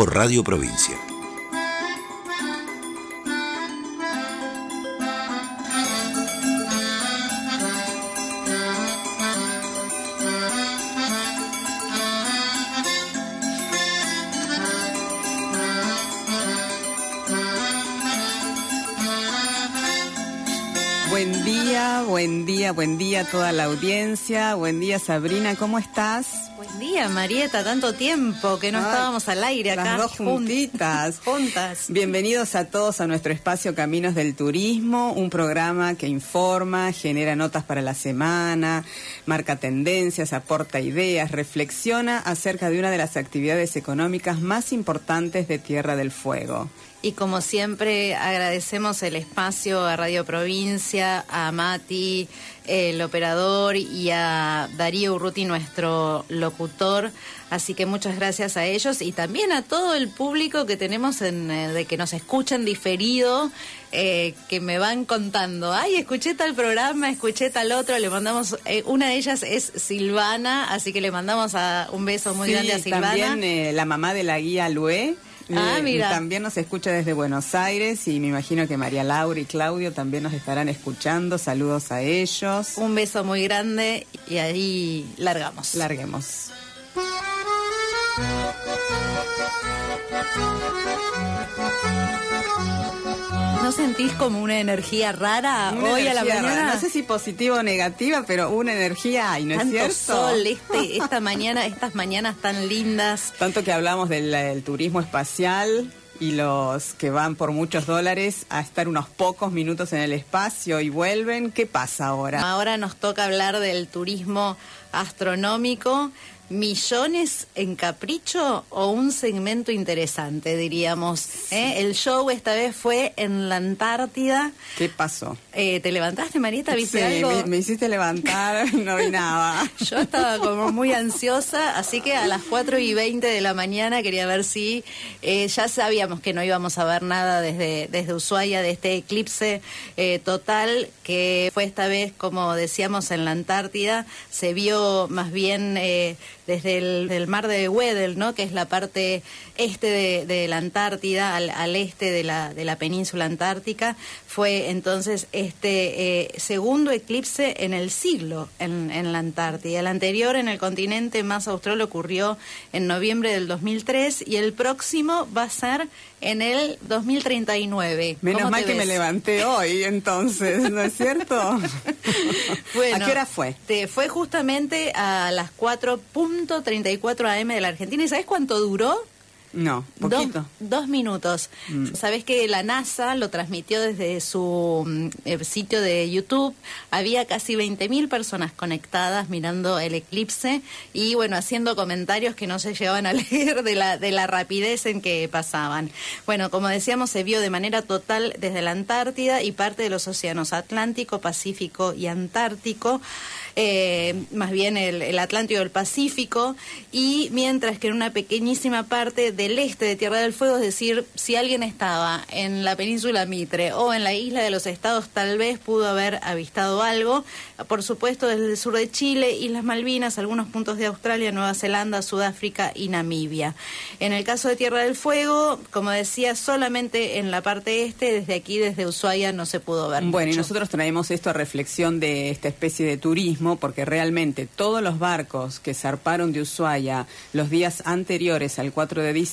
por Radio Provincia. Buen día, buen día, buen día a toda la audiencia. Buen día, Sabrina, ¿cómo estás? Buen día, Marieta, tanto tiempo que no Ay, estábamos al aire acá. Las dos juntitas. juntas. Bienvenidos a todos a nuestro espacio Caminos del Turismo, un programa que informa, genera notas para la semana, marca tendencias, aporta ideas, reflexiona acerca de una de las actividades económicas más importantes de Tierra del Fuego. Y como siempre, agradecemos el espacio a Radio Provincia, a Mati, el operador, y a Darío Urruti, nuestro locutor. Así que muchas gracias a ellos y también a todo el público que tenemos en, eh, de que nos escuchan diferido, eh, que me van contando, ay, escuché tal programa, escuché tal otro, le mandamos, eh, una de ellas es Silvana, así que le mandamos a, un beso muy Sí, grande a Silvana. También eh, la mamá de la guía Lué. Ah, eh, mira. También nos escucha desde Buenos Aires y me imagino que María Laura y Claudio también nos estarán escuchando. Saludos a ellos. Un beso muy grande y ahí largamos. Larguemos. ¿No sentís como una energía rara Una hoy a la mañana? rara, No sé si positiva o negativa, pero una energía hay, ¿no es Tanto cierto? sol, este, esta mañana, estas mañanas tan lindas. Tanto que hablamos del, del turismo espacial y los que van por muchos dólares a estar unos pocos minutos en el espacio y vuelven. ¿Qué pasa ahora? Ahora nos toca hablar del turismo astronómico. ¿Millones en capricho o un segmento interesante, diríamos? ¿eh? El show esta vez fue en la Antártida. ¿Qué pasó? Eh, ¿Te levantaste, Marita? ¿Viste Sí, algo? me, me hiciste levantar, no vi nada. Yo estaba como muy ansiosa, así que a las 4 y 20 de la mañana quería ver si eh, ya sabíamos que no íbamos a ver nada desde, desde Ushuaia de este eclipse eh, total que fue esta vez, como decíamos, en la Antártida. Se vio más bien eh, desde el mar de Weddell, ¿no? que es la parte este de, la Antártida, al, al este de la, de la península antártica. Fue entonces este eh, segundo eclipse en el siglo en, en la Antártida. El anterior en el continente más austral ocurrió en noviembre del 2003 y el próximo va a ser en el 2039. Menos ¿Cómo mal que me levanté hoy, entonces, ¿no es cierto? Bueno, ¿A qué hora fue? Te fue justamente a las 4.34 am de la Argentina. ¿Y sabes cuánto duró? No, poquito. dos minutos. Mm. Sabes que la NASA lo transmitió desde su mm, eh, sitio de YouTube. Había casi 20.000 personas conectadas mirando el eclipse y bueno, haciendo comentarios que no se llegaban a leer de la, de la rapidez en que pasaban. Bueno, como decíamos, se vio de manera total desde la Antártida y parte de los océanos Atlántico, Pacífico y Antártico. eh, más bien el, el Atlántico y el Pacífico, y mientras que en una pequeñísima parte del este de Tierra del Fuego, es decir, si alguien estaba en la península Mitre o en la isla de los estados, tal vez pudo haber avistado algo. Por supuesto, desde el sur de Chile, Islas Malvinas, algunos puntos de Australia, Nueva Zelanda, Sudáfrica y Namibia. En el caso de Tierra del Fuego, como decía, solamente en la parte este, desde aquí, desde Ushuaia, no se pudo ver. Bueno, y nosotros traemos esto a reflexión de esta especie de turismo, porque realmente todos los barcos que zarparon de Ushuaia los días anteriores al 4 de diciembre,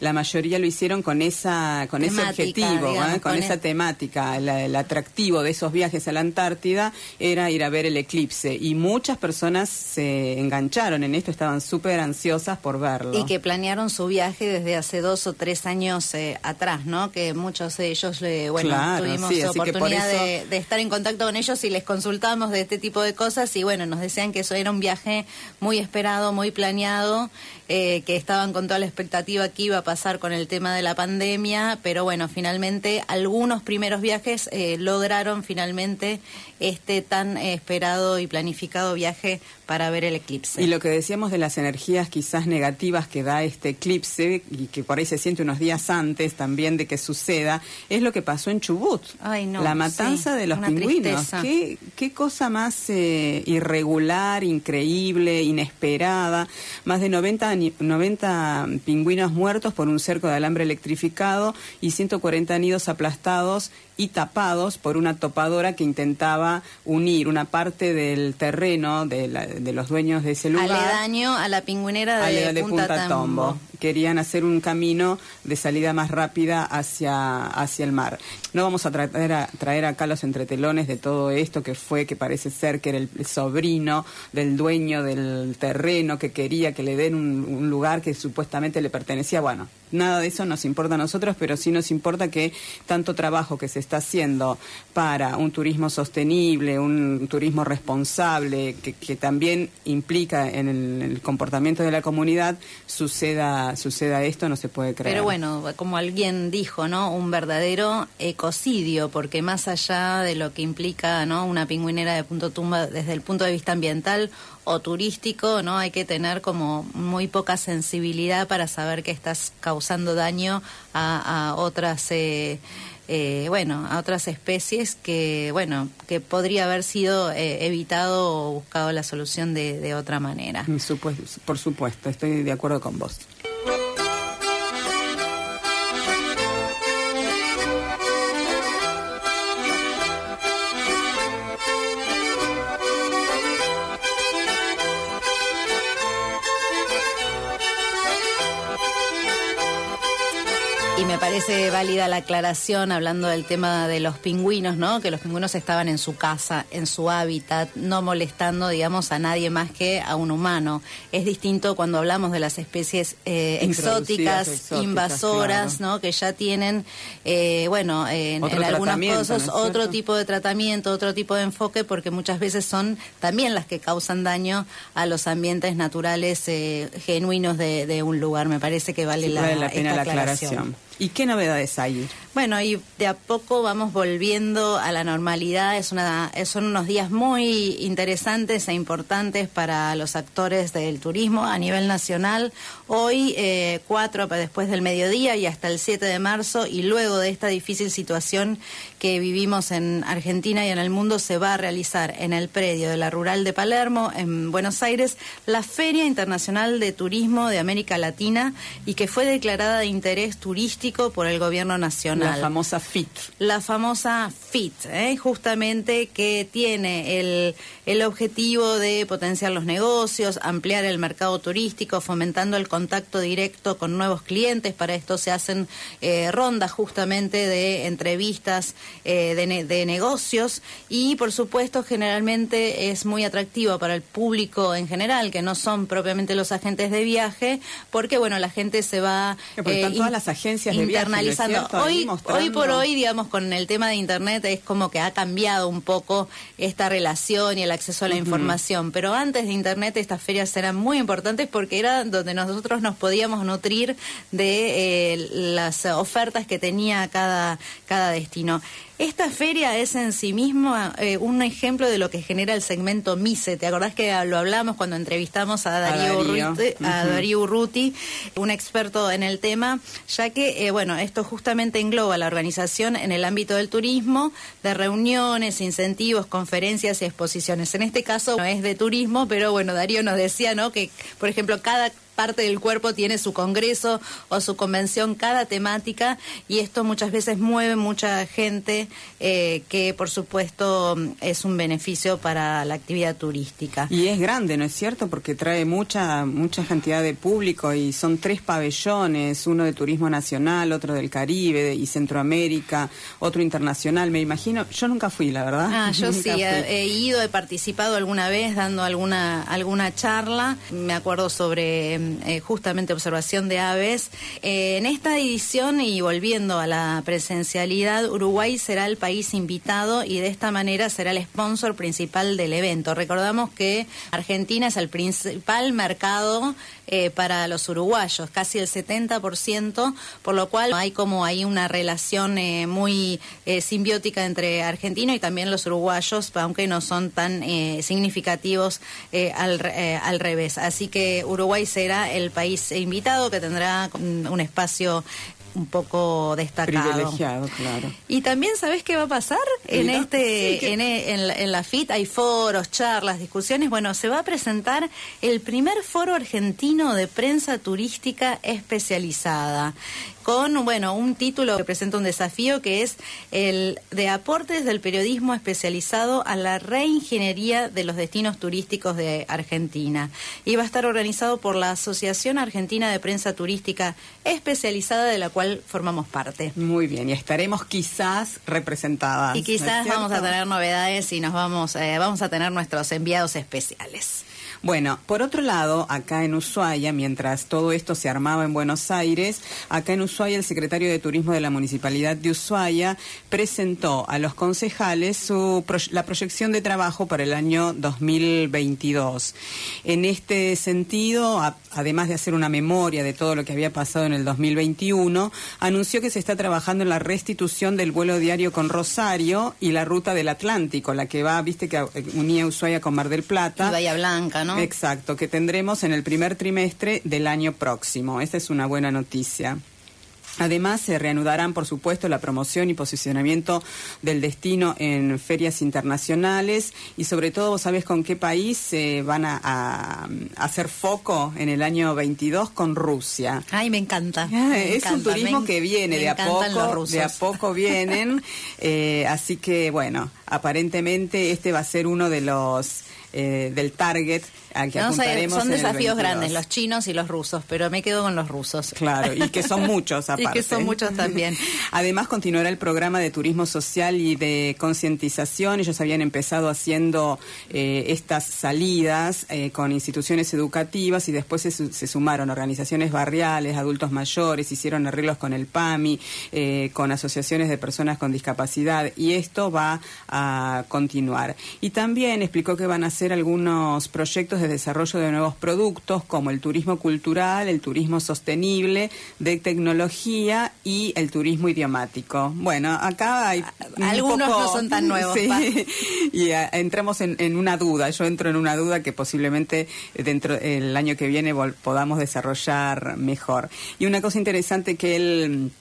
la mayoría lo hicieron con esa con ese objetivo, digamos, ¿eh? con, con esa el- temática. La- el atractivo de esos viajes a la Antártida era ir a ver el eclipse y muchas personas se engancharon en esto, estaban súper ansiosas por verlo. Y que planearon su viaje desde hace dos o tres años eh, atrás, ¿no? Que muchos de ellos, le, bueno, Claro, tuvimos sí, oportunidad eso- de, de estar en contacto con ellos y les consultamos de este tipo de cosas y bueno, nos decían que eso era un viaje muy esperado, muy planeado, eh, que estaban con toda la expectativa que iba a pasar con el tema de la pandemia, pero bueno, finalmente algunos primeros viajes eh, lograron finalmente este tan esperado y planificado viaje para ver el eclipse. Y lo que decíamos de las energías quizás negativas que da este eclipse y que por ahí se siente unos días antes también de que suceda, es lo que pasó en Chubut. la matanza de los pingüinos. ¿Qué, ¿Qué, cosa más eh, irregular, increíble, inesperada. Más de 90, 90 pingüinos muertos por un cerco de alambre electrificado y 140 nidos aplastados y tapados por una topadora que intentaba unir una parte del terreno de, de los dueños de ese lugar. Aledaño a la pingüinera de, Punta, Tombo. Querían hacer un camino de salida más rápida hacia, hacia el mar. No vamos a traer, a traer acá los entretelones de todo esto que fue, que parece ser que era el sobrino del dueño del terreno que quería que le den un, un lugar que supuestamente le pertenecía. Bueno, nada de eso nos importa a nosotros, pero sí nos importa que tanto trabajo que se está haciendo para un turismo sostenible, un turismo responsable, que, también implica en el, comportamiento de la comunidad, suceda, suceda esto, no se puede creer. Pero bueno, como alguien dijo, ¿no? Un verdadero ecocidio, porque más allá de lo que implica, ¿no? Una pingüinera de punto tumba desde el punto de vista ambiental, o turístico, ¿no? Hay que tener como muy poca sensibilidad para saber que estás causando daño a, otras eh, eh, bueno, a otras especies que, bueno, que podría haber sido eh, evitado o buscado la solución de, de otra manera. Por supuesto, estoy de acuerdo con vos. Parece válida la aclaración hablando del tema de los pingüinos, ¿no? Que los pingüinos estaban en su casa, en su hábitat, no molestando, digamos, a nadie más que a un humano. Es distinto cuando hablamos de las especies eh, exóticas, invasoras, ¿no? Que ya tienen, eh, bueno, en algunos casos otro tipo de tratamiento, otro tipo de enfoque, porque muchas veces son también las que causan daño a los ambientes naturales eh, genuinos de, un lugar. Me parece que vale, la, pena la aclaración. ¿Y qué novedades hay? Bueno, y de a poco vamos volviendo a la normalidad. Es una, son unos días muy interesantes e importantes para los actores del turismo a nivel nacional. Hoy, eh, cuatro después del mediodía y hasta el 7 de marzo, y luego de esta difícil situación que vivimos en Argentina y en el mundo, se va a realizar en el predio de la Rural de Palermo, en Buenos Aires, la Feria Internacional de Turismo de América Latina y que fue declarada de interés turístico por el Gobierno Nacional. La famosa FIT. La famosa FIT, ¿eh? justamente que tiene el, el objetivo de potenciar los negocios, ampliar el mercado turístico, fomentando el contacto directo con nuevos clientes. Para esto se hacen eh, rondas justamente de entrevistas eh, de, de, negocios y, por supuesto, generalmente es muy atractivo para el público en general, que no son propiamente los agentes de viaje, porque, bueno, la gente se va... Eh, todas las agencias de internalizando. hoy, hoy por hoy, digamos, con el tema de Internet es como que ha cambiado un poco esta relación y el acceso a la información. Pero antes de Internet estas ferias eran muy importantes porque era donde nosotros nos podíamos nutrir de eh, las ofertas que tenía cada, cada destino. Esta feria es en sí misma eh, un ejemplo de lo que genera el segmento MISE. ¿Te acordás que lo hablamos cuando entrevistamos a Darío, Urruti, un experto en el tema? Ya que, eh, bueno, esto justamente engloba la organización en el ámbito del turismo, de reuniones, incentivos, conferencias y exposiciones. En este caso no es de turismo, pero bueno, Darío nos decía, ¿no? Que, por ejemplo, cada parte del cuerpo tiene su congreso o su convención, cada temática, y esto muchas veces mueve mucha gente eh, que por supuesto es un beneficio para la actividad turística. Y es grande, ¿no es cierto? Porque trae mucha, mucha cantidad de público y son tres pabellones, uno de turismo nacional, otro del Caribe y Centroamérica, otro internacional, me imagino. Yo nunca fui, la verdad. Ah, yo sí, he, ido, he participado alguna vez dando alguna, alguna charla, me acuerdo sobre eh, justamente observación de aves. Eh, en esta edición y volviendo a la presencialidad, Uruguay será el país invitado y de esta manera será el sponsor principal del evento. Recordamos que Argentina es el principal mercado eh, para los uruguayos, casi el 70%, por lo cual hay como hay una relación eh, muy simbiótica entre Argentina y también los uruguayos, aunque no son tan significativos al, al revés. Así que Uruguay será el país invitado que tendrá un espacio un poco destacado. Privilegiado, claro. Y también, ¿sabes qué va a pasar? En este, e, en, la FIT hay foros, charlas, discusiones. Bueno, se va a presentar el primer foro argentino de prensa turística especializada con bueno un título que presenta un desafío que es el de aportes del periodismo especializado a la reingeniería de los destinos turísticos de Argentina. Y va a estar organizado por la Asociación Argentina de Prensa Turística Especializada de la cual formamos parte. Muy bien, y estaremos quizás representadas. Y quizás vamos a tener novedades y nos vamos, eh, vamos a tener nuestros enviados especiales. Bueno, por otro lado, acá en Ushuaia, mientras todo esto se armaba en Buenos Aires, acá en Ushuaia el secretario de Turismo de la Municipalidad de Ushuaia presentó a los concejales su, la proyección de trabajo para el año 2022. En este sentido, además de hacer una memoria de todo lo que había pasado en el 2021, anunció que se está trabajando en la restitución del vuelo diario con Rosario y la ruta del Atlántico, la que va, viste, que unía Ushuaia con Mar del Plata. Bahía Blanca, ¿no? Exacto, que tendremos en el primer trimestre del año próximo. Esa es una buena noticia. Además, se reanudarán, por supuesto, la promoción y posicionamiento del destino en ferias internacionales y, sobre todo, ¿vos sabés con qué país se van a, hacer foco en el año 22? Con Rusia. Ay, me encanta. es un turismo que viene de a poco, de a poco vienen. Eh, así que, bueno, aparentemente este va a ser uno de los eh, del target al que apuntaremos. son desafíos grandes, los chinos y los rusos, pero me quedo con los rusos. Claro, y que son muchos aparte. y que son muchos también. Además, continuará el programa de turismo social y de concientización. Ellos habían empezado haciendo eh, estas salidas eh, con instituciones educativas y después se, se, sumaron organizaciones barriales, adultos mayores, hicieron arreglos con el PAMI, con asociaciones de personas con discapacidad y esto va a continuar. Y también explicó que van a hacer algunos proyectos de desarrollo de nuevos productos como el turismo cultural, el turismo sostenible, de tecnología y el turismo idiomático. Bueno, acá hay algunos no son tan nuevos. y ah, entramos en, en, una duda. Yo entro en una duda que posiblemente dentro del año que viene podamos desarrollar mejor. Y una cosa interesante que él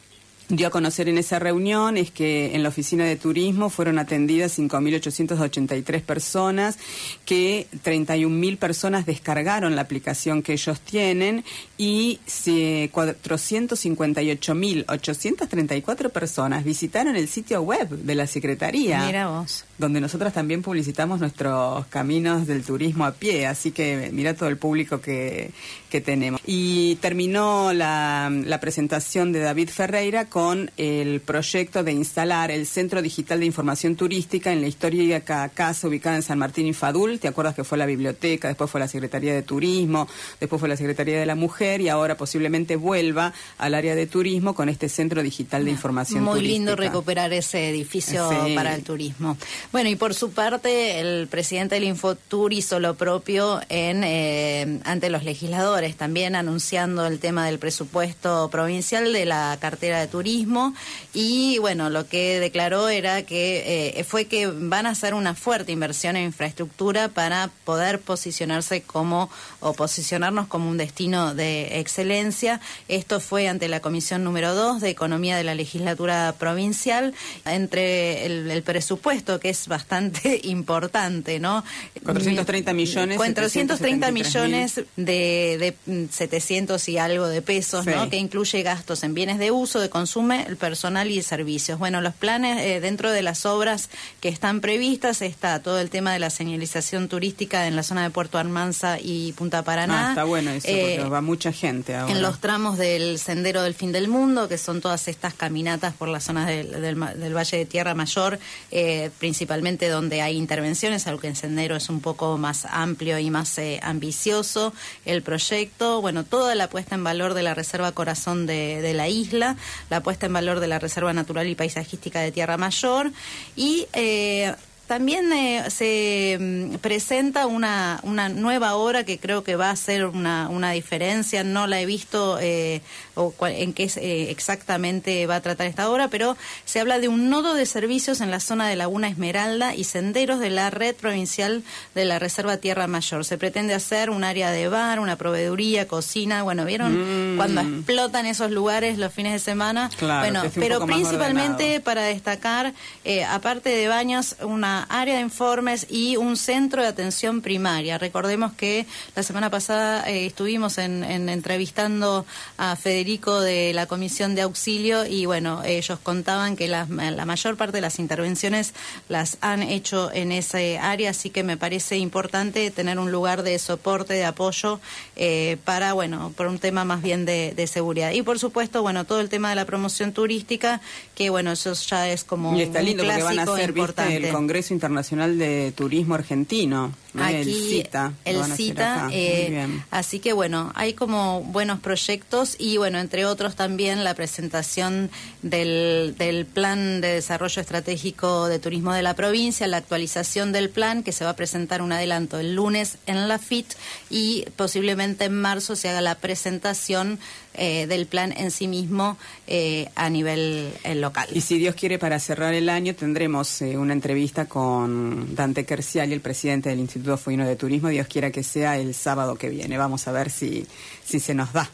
dio a conocer en esa reunión es que en la oficina de turismo fueron atendidas 5.883 personas, que 31.000 personas descargaron la aplicación que ellos tienen y 458.834 personas visitaron el sitio web de la Secretaría. Mira vos. Donde nosotros también publicitamos nuestros caminos del turismo a pie, así que mira todo el público que, que tenemos. Y terminó la, la presentación de David Ferreira con con el proyecto de instalar el Centro Digital de Información Turística en la histórica casa ubicada en San Martín y Fadul. ¿Te acuerdas que fue la biblioteca, después fue la Secretaría de Turismo, después fue la Secretaría de la Mujer y ahora posiblemente vuelva al área de turismo con este Centro Digital de Información Muy Turística? Muy lindo recuperar ese edificio para el turismo. Bueno, y por su parte, el presidente del Infotur hizo lo propio en eh, ante los legisladores, también anunciando el tema del presupuesto provincial de la cartera de turismo y bueno, lo que declaró era que eh, fue que van a hacer una fuerte inversión en infraestructura para poder posicionarse como o posicionarnos como un destino de excelencia. Esto fue ante la comisión número 2 de Economía de la Legislatura Provincial, entre el, presupuesto que es bastante importante, ¿no? 430 millones. 430 millones de, de 700 y algo de pesos, ¿no? Que incluye gastos en bienes de uso, de consumo el personal y servicios. Bueno, los planes eh, dentro de las obras que están previstas está todo el tema de la señalización turística en la zona de Puerto Armanza y Punta Paraná. Ah, está bueno eso, porque eh, va mucha gente ahora. En los tramos del Sendero del Fin del Mundo, que son todas estas caminatas por las zonas del, del, Valle de Tierra Mayor, eh, principalmente donde hay intervenciones, aunque el sendero es un poco más amplio y más ambicioso ambicioso el proyecto, bueno, toda la puesta en valor de la Reserva Corazón de, de la isla, la puesta en valor de la Reserva Natural y Paisajística de Tierra Mayor y eh, también eh, se mm, presenta una, una nueva obra que creo que va a ser una, una diferencia. No la he visto eh, o en qué eh, exactamente va a tratar esta obra, pero se habla de un nodo de servicios en la zona de Laguna Esmeralda y senderos de la red provincial de la Reserva Tierra Mayor. Se pretende hacer un área de bar, una proveeduría, cocina. Bueno, ¿vieron? Mm. Cuando explotan esos lugares los fines de semana. Claro, bueno, pero principalmente para destacar, eh, aparte de baños, una área de informes y un centro de atención primaria. Recordemos que la semana pasada eh, estuvimos en, en entrevistando a Federico de la Comisión de Auxilio y bueno, ellos contaban que la, la mayor parte de las intervenciones las han hecho en ese área, así que me parece importante tener un lugar de soporte, de apoyo eh, para, bueno, por un tema más bien de, de seguridad. Y por supuesto, bueno, todo el tema de la promoción turística, que bueno, eso ya es como Y está un lindo porque van a clásico hacer, viste, importante. el Congreso Internacional de Turismo Argentino. ¿no? Aquí el CITA. lo el CITA, eh, así que bueno, hay como buenos proyectos y bueno, entre otros también la presentación del, del plan de desarrollo estratégico de turismo de la provincia, la actualización del plan que se va a presentar un adelanto el lunes en la FIT y posiblemente en marzo se haga la presentación eh, del plan en sí mismo eh, a nivel eh, local. Y si Dios quiere, para cerrar el año tendremos eh, una entrevista con Dante Kerciali, el presidente del Instituto Fuino de Turismo. Dios quiera que sea el sábado que viene. Vamos a ver si, si se nos da.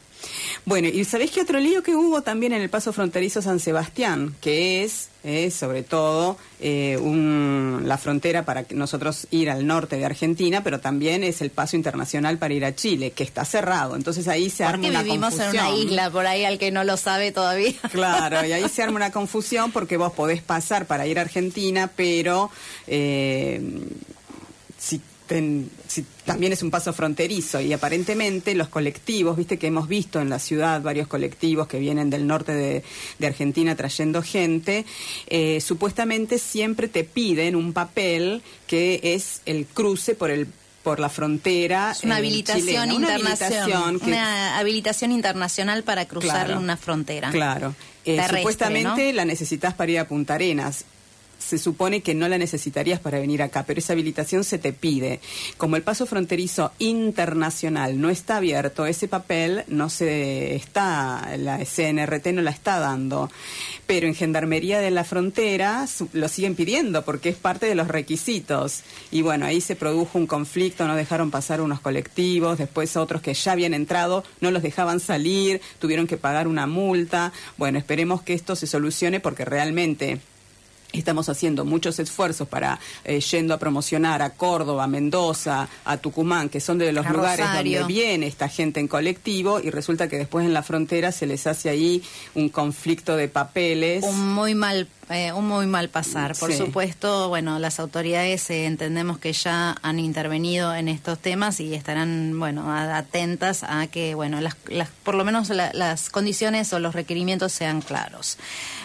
Bueno, y ¿sabéis qué otro lío que hubo también en el paso fronterizo San Sebastián? Que es, eh, sobre todo, eh, un- la frontera para nosotros ir al norte de Argentina, pero también es el paso internacional para ir a Chile, que está cerrado. Entonces ahí se arma una vivimos en confusión. una isla, por ahí al que no lo sabe todavía. Claro, y ahí se arma una confusión porque vos podés pasar para ir a Argentina, pero eh, ten- si también es un paso fronterizo y aparentemente los colectivos, viste que hemos visto en la ciudad varios colectivos que vienen del norte de, de Argentina trayendo gente, eh, supuestamente siempre te piden un papel que es el cruce por el por la frontera Es una eh, habilitación chilena. Una internacional. habilitación que- Una habilitación internacional para cruzar Claro. una frontera. Claro. Eh, supuestamente la necesitas para ir a Punta Arenas. Se supone que no la necesitarías para venir acá, pero esa habilitación se te pide. Como el paso fronterizo internacional no está abierto, ese papel no se está, la CNRT no la está dando. Pero en Gendarmería de la Frontera lo siguen pidiendo porque es parte de los requisitos. Y bueno, ahí se produjo un conflicto, no dejaron pasar unos colectivos, después otros que ya habían entrado no los dejaban salir, tuvieron que pagar una multa. Bueno, esperemos que esto se solucione porque realmente Estamos haciendo muchos esfuerzos para eh, yendo a promocionar a Córdoba, a Mendoza, a Tucumán, que son de los A lugares Rosario. donde viene esta gente en colectivo y resulta que después en la frontera se les hace ahí un conflicto de papeles. Un muy mal eh, un muy mal pasar. Por Sí. supuesto, bueno, las autoridades eh, entendemos que ya han intervenido en estos temas y estarán, bueno, a- atentas a que, bueno, las, las- por lo menos la- las condiciones o los requerimientos sean claros.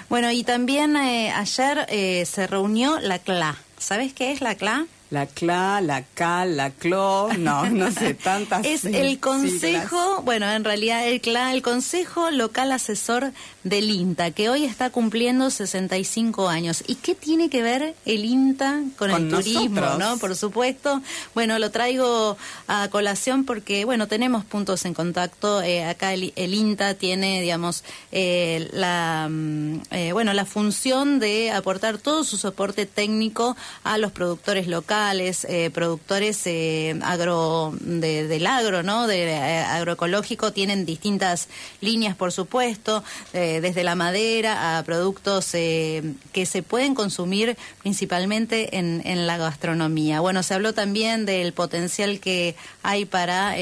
Bueno, y también eh, ayer eh, se reunió la CLA. ¿Sabes qué es la CLA? La CLA, la CAL, la CLO, no, no sé, tantas. Es el Consejo, siglas. bueno, en realidad el CLA, el Consejo Local Asesor del INTA, que hoy está cumpliendo 65 años. ¿Y qué tiene que ver el INTA con, Con el turismo, no? Por supuesto. Bueno, lo traigo a colación porque, bueno, tenemos puntos en contacto. Eh, acá el, el INTA tiene, digamos, eh, la, mm, eh, bueno, la función de aportar todo su soporte técnico a los productores locales, eh, productores eh, agro de- del agro, ¿no? De eh, agroecológico tienen distintas líneas, por supuesto, eh, desde la madera a productos que se pueden consumir principalmente en, en la gastronomía. Bueno, se habló también del potencial que hay para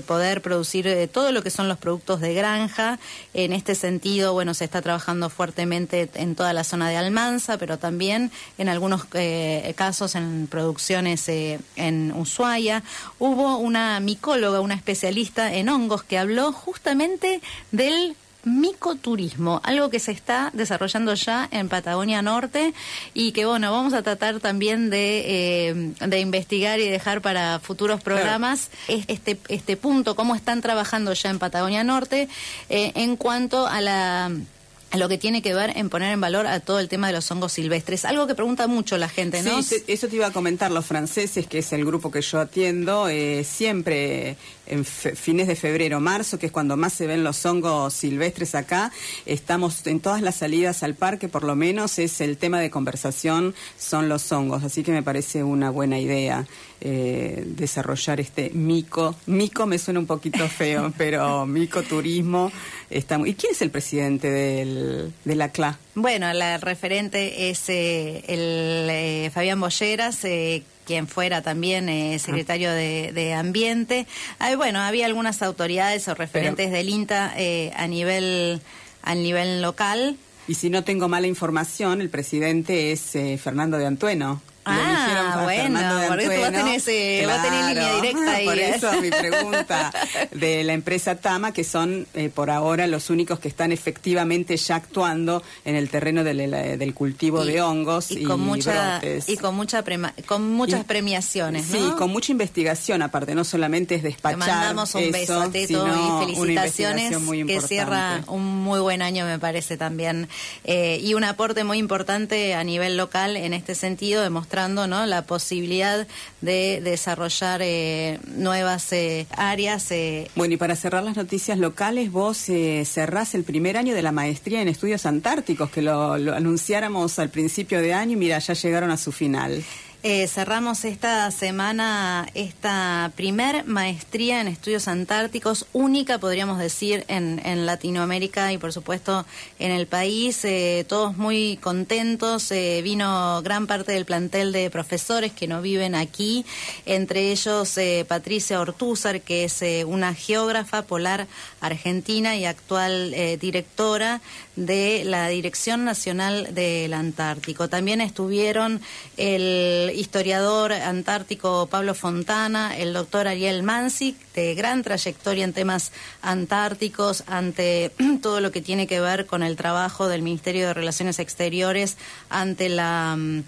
poder producir eh, todo lo que son los productos de granja. En este sentido, bueno, se está trabajando fuertemente en toda la zona de Almanza, pero también en algunos eh, casos en producciones eh, en Ushuaia. Hubo una micóloga, una especialista en hongos que habló justamente del micoturismo, algo que se está desarrollando ya en Patagonia Norte y que bueno, vamos a tratar también de, eh, de investigar y dejar para futuros programas este, este punto, cómo están trabajando ya en Patagonia Norte eh, en cuanto a la lo que tiene que ver en poner en valor a todo el tema de los hongos silvestres. Algo que pregunta mucho la gente, ¿no? Sí, eso te iba a comentar. Los franceses, que es el grupo que yo atiendo, eh, siempre en fines de febrero, marzo, que es cuando más se ven los hongos silvestres acá, estamos en todas las salidas al parque, por lo menos es el tema de conversación, son los hongos. Así que me parece una buena idea eh, desarrollar este mico. Mico me suena un poquito feo, pero mico turismo está ¿Y quién es el presidente del, de la CLA? Bueno, la referente es eh, el eh, Fabián Bolleras, quien fuera también eh, secretario de, Ambiente. bueno, había algunas autoridades o referentes del INTA eh, a nivel a nivel local. Y si no tengo mala información, el presidente es eh, Fernando de Antueno. Ah, bueno, porque tú vas tenés, eh, línea directa ahí. Por eso mi pregunta de la empresa Tama, que son eh, por ahora los únicos que están efectivamente ya actuando en el terreno del, cultivo de hongos y, con mucha, Y con, mucha con muchas premiaciones, ¿no? Sí, con mucha investigación aparte, no solamente es despachar Te mandamos un beso a Teto y felicitaciones, que cierra un muy buen año me parece también. Eh, y un aporte muy importante a nivel local en este sentido, demostrar ¿no? la posibilidad de desarrollar eh, nuevas eh, áreas. Eh. Bueno, y para cerrar las noticias locales, vos cerrás el primer año de la maestría en estudios antárticos, que lo, lo anunciáramos al principio de año y mira, ya llegaron a su final. Eh, cerramos esta semana esta primer maestría en estudios antárticos, única podríamos decir en, en Latinoamérica y por supuesto en el país. Eh, todos muy contentos. Eh, vino gran parte del plantel de profesores que no viven aquí, entre ellos Patricia Ortúzar, que es una geógrafa polar argentina y actual directora de la Dirección Nacional del Antártico. También estuvieron el historiador antártico Pablo Fontana, el doctor Ariel Mansi, de gran trayectoria en temas antárticos, ante todo lo que tiene que ver con el trabajo del Ministerio de Relaciones Exteriores ante la mm,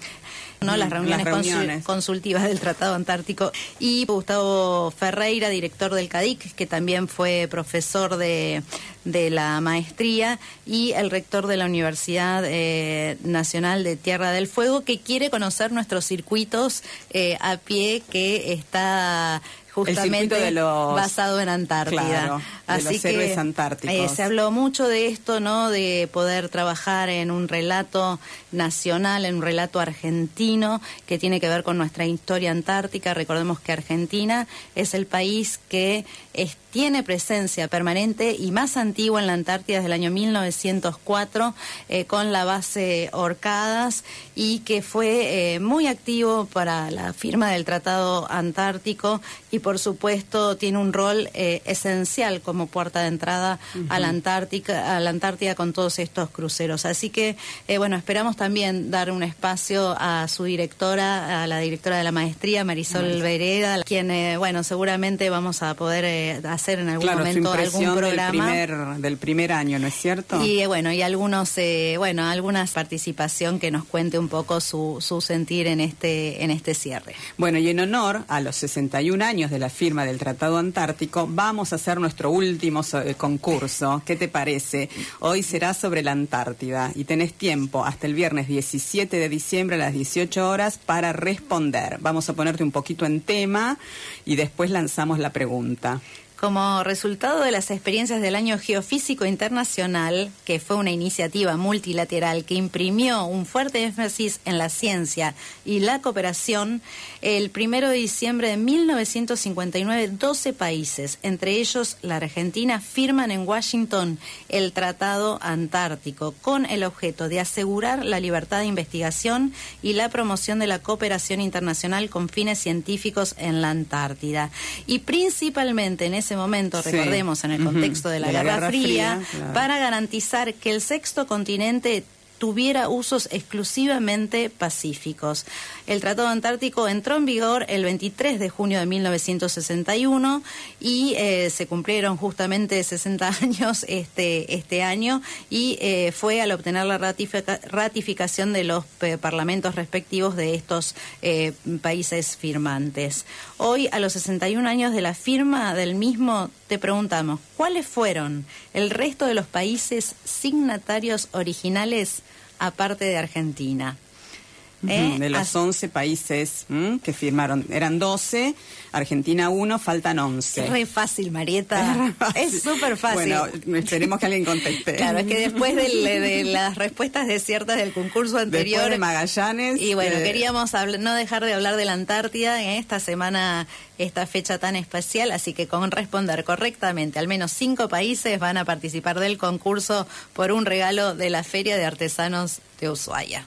¿no? las reuniones, consultivas del Tratado Antártico. Y Gustavo Ferreira, director del CADIC, que también fue profesor de, de la maestría, y el rector de la Universidad eh, Nacional de Tierra del Fuego, que quiere conocer nuestros circuitos eh, a pie que está justamente basado en Antártida. Así que eh, se habló mucho de esto, ¿no? De poder trabajar en un relato nacional, en un relato argentino que tiene que ver con nuestra historia antártica. Recordemos que Argentina es el país que tiene presencia permanente y más antigua en la Antártida desde el año 1904 eh, con la base Orcadas y que fue eh, muy activo para la firma del Tratado Antártico y por supuesto tiene un rol eh, esencial como puerta de entrada a la Antártica, a la Antártida con todos estos cruceros. Así que eh, bueno, esperamos también dar un espacio a su directora, a la directora de la maestría, Marisol Vereda, quien bueno, seguramente vamos a poder hacer en algún momento algún programa del primer, del primer año, ¿no es cierto? Y bueno, y algunos bueno, algunas participación que nos cuente un poco su, su sentir en este en este cierre. Bueno, y en honor a los 61 años de la firma del Tratado Antártico, vamos a hacer nuestro último eh, concurso. ¿Qué te parece? Hoy será sobre la Antártida y tenés tiempo hasta el viernes 17 de diciembre a las 18 horas para responder. Vamos a ponerte un poquito en tema y después lanzamos la pregunta. Como resultado de las experiencias del Año Geofísico Internacional, que fue una iniciativa multilateral que imprimió un fuerte énfasis en la ciencia y la cooperación, el primero de diciembre de 1959, 12 países, entre ellos la Argentina, firman en Washington el Tratado Antártico con el objeto de asegurar la libertad de investigación y la promoción de la cooperación internacional con fines científicos en la Antártida. Y principalmente en ese momento, recordemos, en el contexto de la, Guerra, Fría, para garantizar que el sexto continente tuviera usos exclusivamente pacíficos. El Tratado Antártico entró en vigor el 23 de junio de 1961 y eh, se cumplieron justamente 60 años este, este año y eh, fue al obtener la ratificación de los eh, parlamentos respectivos de estos países firmantes. Hoy, a los 61 años de la firma del mismo, te preguntamos, ¿cuáles fueron el resto de los países signatarios originales aparte de Argentina? ¿Eh? De los 11 países que firmaron, eran 12, Argentina 1, faltan 11. Es muy fácil, Marieta. Es súper fácil. Bueno, esperemos que alguien conteste. Claro, es que después de, las respuestas desiertas del concurso anterior. Después de Magallanes. Y bueno, eh, queríamos no dejar de hablar de la Antártida en esta semana, esta fecha tan especial, así que con responder correctamente, al menos cinco países van a participar del concurso por un regalo de la Feria de Artesanos de Ushuaia.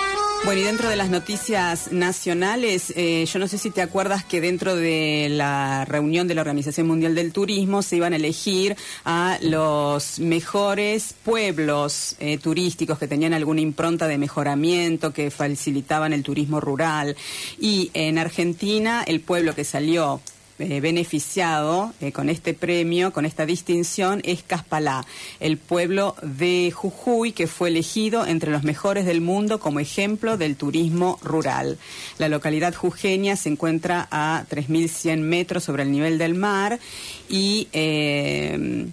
Bueno, y dentro de las noticias nacionales, eh, yo no sé si te acuerdas que dentro de la reunión de la Organización Mundial del Turismo se iban a elegir a los mejores pueblos eh, turísticos que tenían alguna impronta de mejoramiento, que facilitaban el turismo rural. Y en Argentina, el pueblo que salió eh, beneficiado eh, con este premio, con esta distinción, es Caspalá, el pueblo de Jujuy que fue elegido entre los mejores del mundo como ejemplo del turismo rural. La localidad jujeña se encuentra a 3.100 metros sobre el nivel del mar y eh,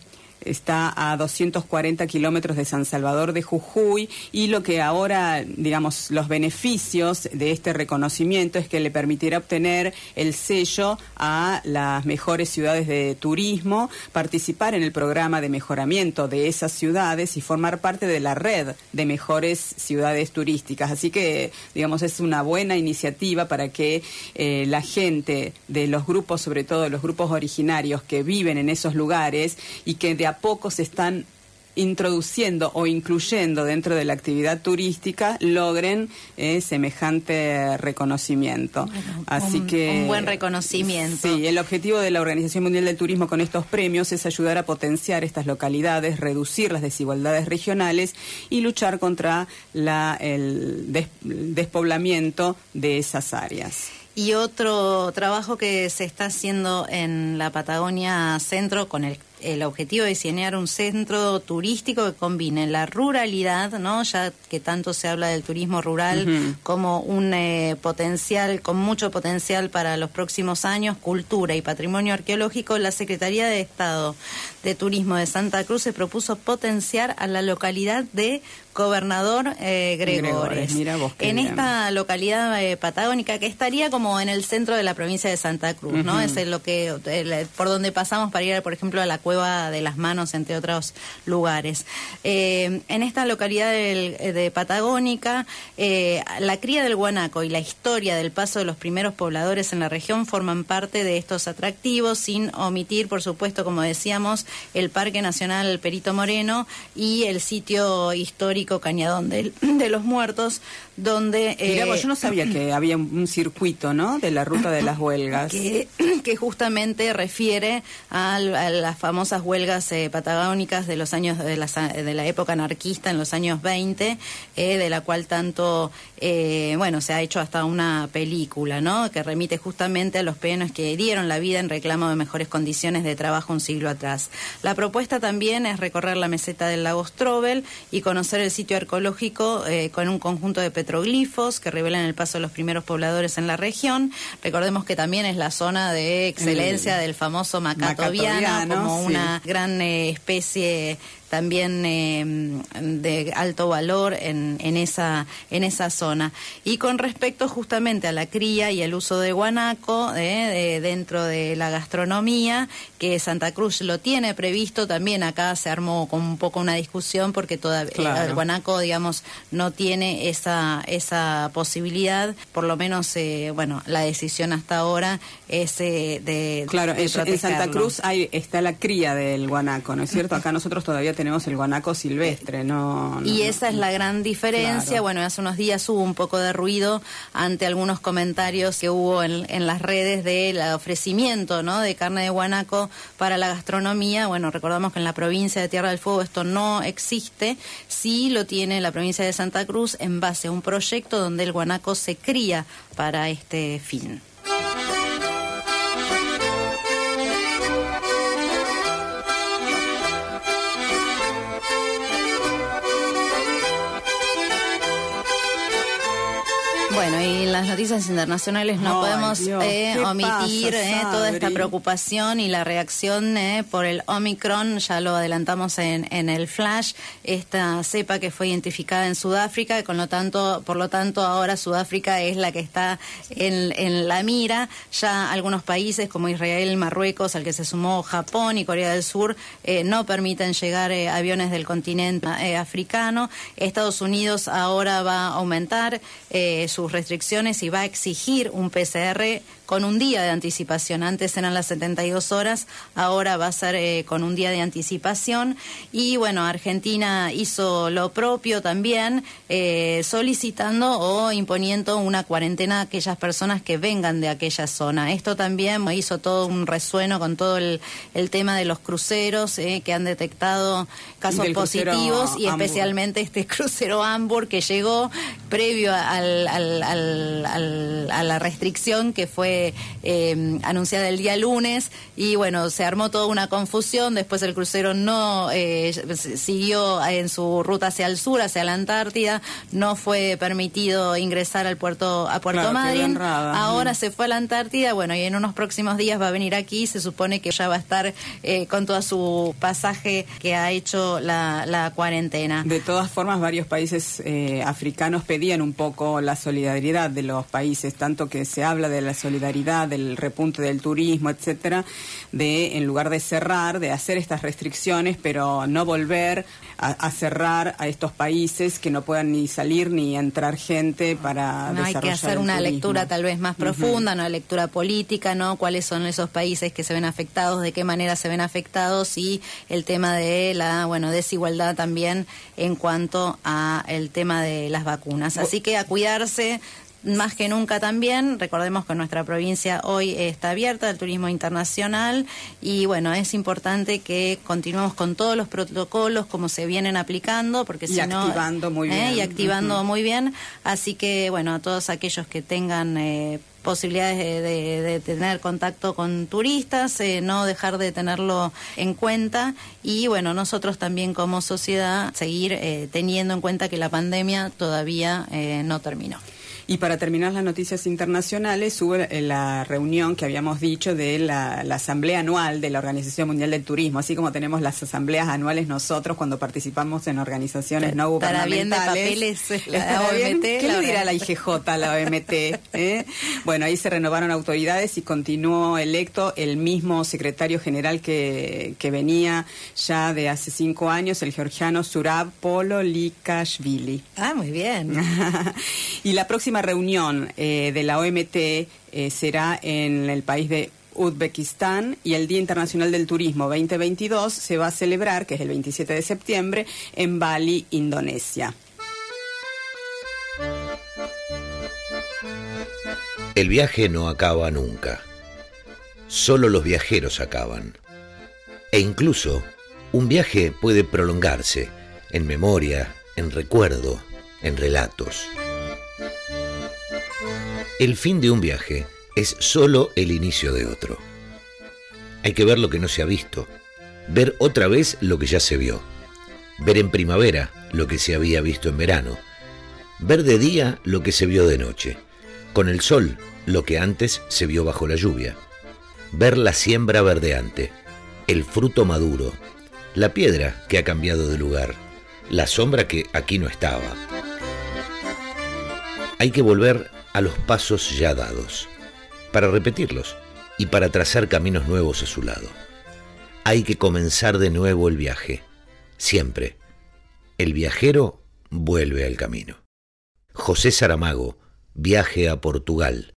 está a 240 kilómetros de San Salvador de Jujuy y lo que ahora, digamos, los beneficios de este reconocimiento es que le permitirá obtener el sello a las mejores ciudades de turismo, participar en el programa de mejoramiento de esas ciudades y formar parte de la red de mejores ciudades turísticas. Así que, digamos, es una buena iniciativa para que eh, la gente de los grupos, sobre todo los grupos originarios que viven en esos lugares y que de a poco se están introduciendo o incluyendo dentro de la actividad turística logren eh, semejante reconocimiento. Así que un buen reconocimiento. Sí, el objetivo de la Organización Mundial del Turismo con estos premios es ayudar a potenciar estas localidades, reducir las desigualdades regionales y luchar contra la, el despoblamiento de esas áreas. Y otro trabajo que se está haciendo en la Patagonia Centro con el el objetivo de diseñar un centro turístico que combine la ruralidad, ¿no? Ya que tanto se habla del turismo rural como un eh, potencial, con mucho potencial para los próximos años, cultura y patrimonio arqueológico, la Secretaría de Estado de Turismo de Santa Cruz se propuso potenciar a la localidad de Gobernador eh, Gregores. en esta localidad eh, patagónica que estaría como en el centro de la provincia de Santa Cruz, ¿no? Es lo que por donde pasamos para ir, por ejemplo, a la Cueva de las Manos, entre otros lugares. Eh, en esta localidad de Patagónica, la cría del guanaco y la historia del paso de los primeros pobladores en la región forman parte de estos atractivos, sin omitir, por supuesto, como decíamos, el Parque Nacional Perito Moreno y el sitio histórico Cañadón de, los Muertos, donde... Eh, yo no sabía que había un circuito, ¿no?, de la ruta de las huelgas. Que, justamente refiere a, las famosas huelgas eh, patagónicas de los años, de la, de la época anarquista, en los años 20, eh, de la cual tanto, bueno, se ha hecho hasta una película, ¿no?, que remite justamente a los peones que dieron la vida en reclamo de mejores condiciones de trabajo un siglo atrás. La propuesta también es recorrer la meseta del lago Strobel y conocer el sitio arqueológico eh, con un conjunto de petroglifos que revelan el paso de los primeros pobladores en la región. Recordemos que también es la zona de excelencia del famoso macatoviano, como una gran eh, especie también eh, de alto valor en, en, esa, en esa zona. Y con respecto justamente a la cría y el uso de guanaco eh, dentro de la gastronomía, que Santa Cruz lo tiene previsto, también acá se armó con un poco una discusión porque todavía el guanaco, digamos, no tiene esa, esa posibilidad, por lo menos, eh, bueno, la decisión hasta ahora es de... Claro, en Santa Cruz hay, está la cría del guanaco, ¿no es cierto? Acá nosotros todavía tenemos el guanaco silvestre, ¿no? y esa es la gran diferencia. Bueno, hace unos días hubo un poco de ruido ante algunos comentarios que hubo en, en las redes del ofrecimiento, ¿no? De carne de guanaco para la gastronomía. Bueno, recordamos que en la provincia de Tierra del Fuego esto no existe. Sí lo tiene la provincia de Santa Cruz en base a un proyecto donde el guanaco se cría para este fin. Y las noticias internacionales no podemos eh, omitir eh, toda esta preocupación y la reacción eh, por el Omicron, ya lo adelantamos en, en, el flash, esta cepa que fue identificada en Sudáfrica, con lo tanto, por lo tanto ahora Sudáfrica es la que está en, en la mira, ya algunos países como Israel, Marruecos, al que se sumó Japón y Corea del Sur, no permiten llegar aviones del continente africano, Estados Unidos ahora va a aumentar su restricciones y va a exigir un PCR con un día de anticipación. Antes eran las 72 horas, ahora va a ser eh, con un día de anticipación. Y bueno, Argentina hizo lo propio también, eh, solicitando o imponiendo una cuarentena a aquellas personas que vengan de aquella zona. Esto también hizo todo un resueno con todo el, tema de los cruceros eh, que han detectado casos positivos y especialmente este crucero Hamburg que llegó previo al, a la restricción que fue eh, anunciada el día lunes. Y bueno, se armó toda una confusión, después el crucero no eh, siguió en su ruta hacia el sur, hacia la Antártida, no fue permitido ingresar al puerto a Puerto Madryn, ahora se fue a la Antártida, bueno, y en unos próximos días va a venir aquí, se supone que ya va a estar eh, con todo su pasaje que ha hecho la, la cuarentena. De todas formas, varios países africanos pedían un poco la solidaridad de los países, tanto que se habla de la solidaridad del repunte del turismo, etcétera, de en lugar de cerrar, de hacer estas restricciones, pero no volver a, cerrar a estos países que no puedan ni salir ni entrar gente para no, hay que hacer una lectura tal vez más profunda, una lectura política, ¿no? Cuáles son esos países que se ven afectados, de qué manera se ven afectados y el tema de la, bueno, desigualdad también en cuanto a el tema de las vacunas. Así que a cuidarse más que nunca también. Recordemos que nuestra provincia hoy está abierta al turismo internacional y bueno, es importante que continuemos con todos los protocolos como se vienen aplicando, porque si no... Activando muy ¿eh? bien. Y activando muy bien. Así que bueno, a todos aquellos que tengan... Eh, posibilidades de, tener contacto con turistas, eh, no dejar de tenerlo en cuenta y bueno, nosotros también como sociedad seguir teniendo en cuenta que la pandemia todavía no terminó. Y para terminar las noticias internacionales, hubo la reunión que habíamos dicho de la, Asamblea Anual de la Organización Mundial del Turismo, así como tenemos las asambleas anuales nosotros cuando participamos en organizaciones no gubernamentales. la OMT. ¿Qué le dirá la IGJ a la OMT? Eh? Bueno, ahí se renovaron autoridades y continuó electo el mismo secretario general que, que venía ya de hace cinco años, el georgiano Surab Polo Likashvili. Ah, muy bien. y la próxima reunión eh, de la OMT eh, será en el país de Uzbekistán y el Día Internacional del Turismo 2022 se va a celebrar, que es el 27 de septiembre, en Bali, Indonesia. El viaje no acaba nunca. Solo los viajeros acaban. E incluso un viaje puede prolongarse en memoria, en recuerdo, en relatos. El fin de un viaje es solo el inicio de otro. Hay que ver lo que no se ha visto, ver otra vez lo que ya se vio, ver en primavera lo que se había visto en verano, ver de día lo que se vio de noche, con el sol lo que antes se vio bajo la lluvia, ver la siembra verdeante, el fruto maduro, la piedra que ha cambiado de lugar, la sombra que aquí no estaba. Hay que volver a los pasos ya dados, para repetirlos y para trazar caminos nuevos a su lado. Hay que comenzar de nuevo el viaje, siempre. El viajero vuelve al camino. José Saramago, Viaje a Portugal.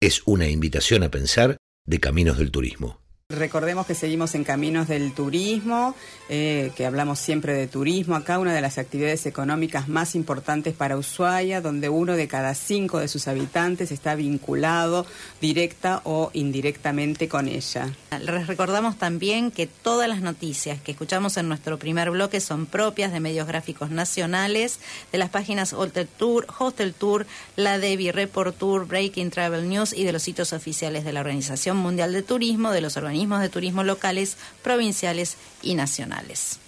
Es una invitación a pensar de Caminos del Turismo. Recordemos que seguimos en Caminos del Turismo, eh, que hablamos siempre de turismo. Acá una de las actividades económicas más importantes para Ushuaia, donde uno de cada cinco de sus habitantes está vinculado directa o indirectamente con ella. Les recordamos también que todas las noticias que escuchamos en nuestro primer bloque son propias de medios gráficos nacionales, de las páginas Hotel Tour, Hostel Tour, La Devi Report Tour, Breaking Travel News y de los sitios oficiales de la Organización Mundial de Turismo, de los organismos de turismo locales, provinciales y nacionales.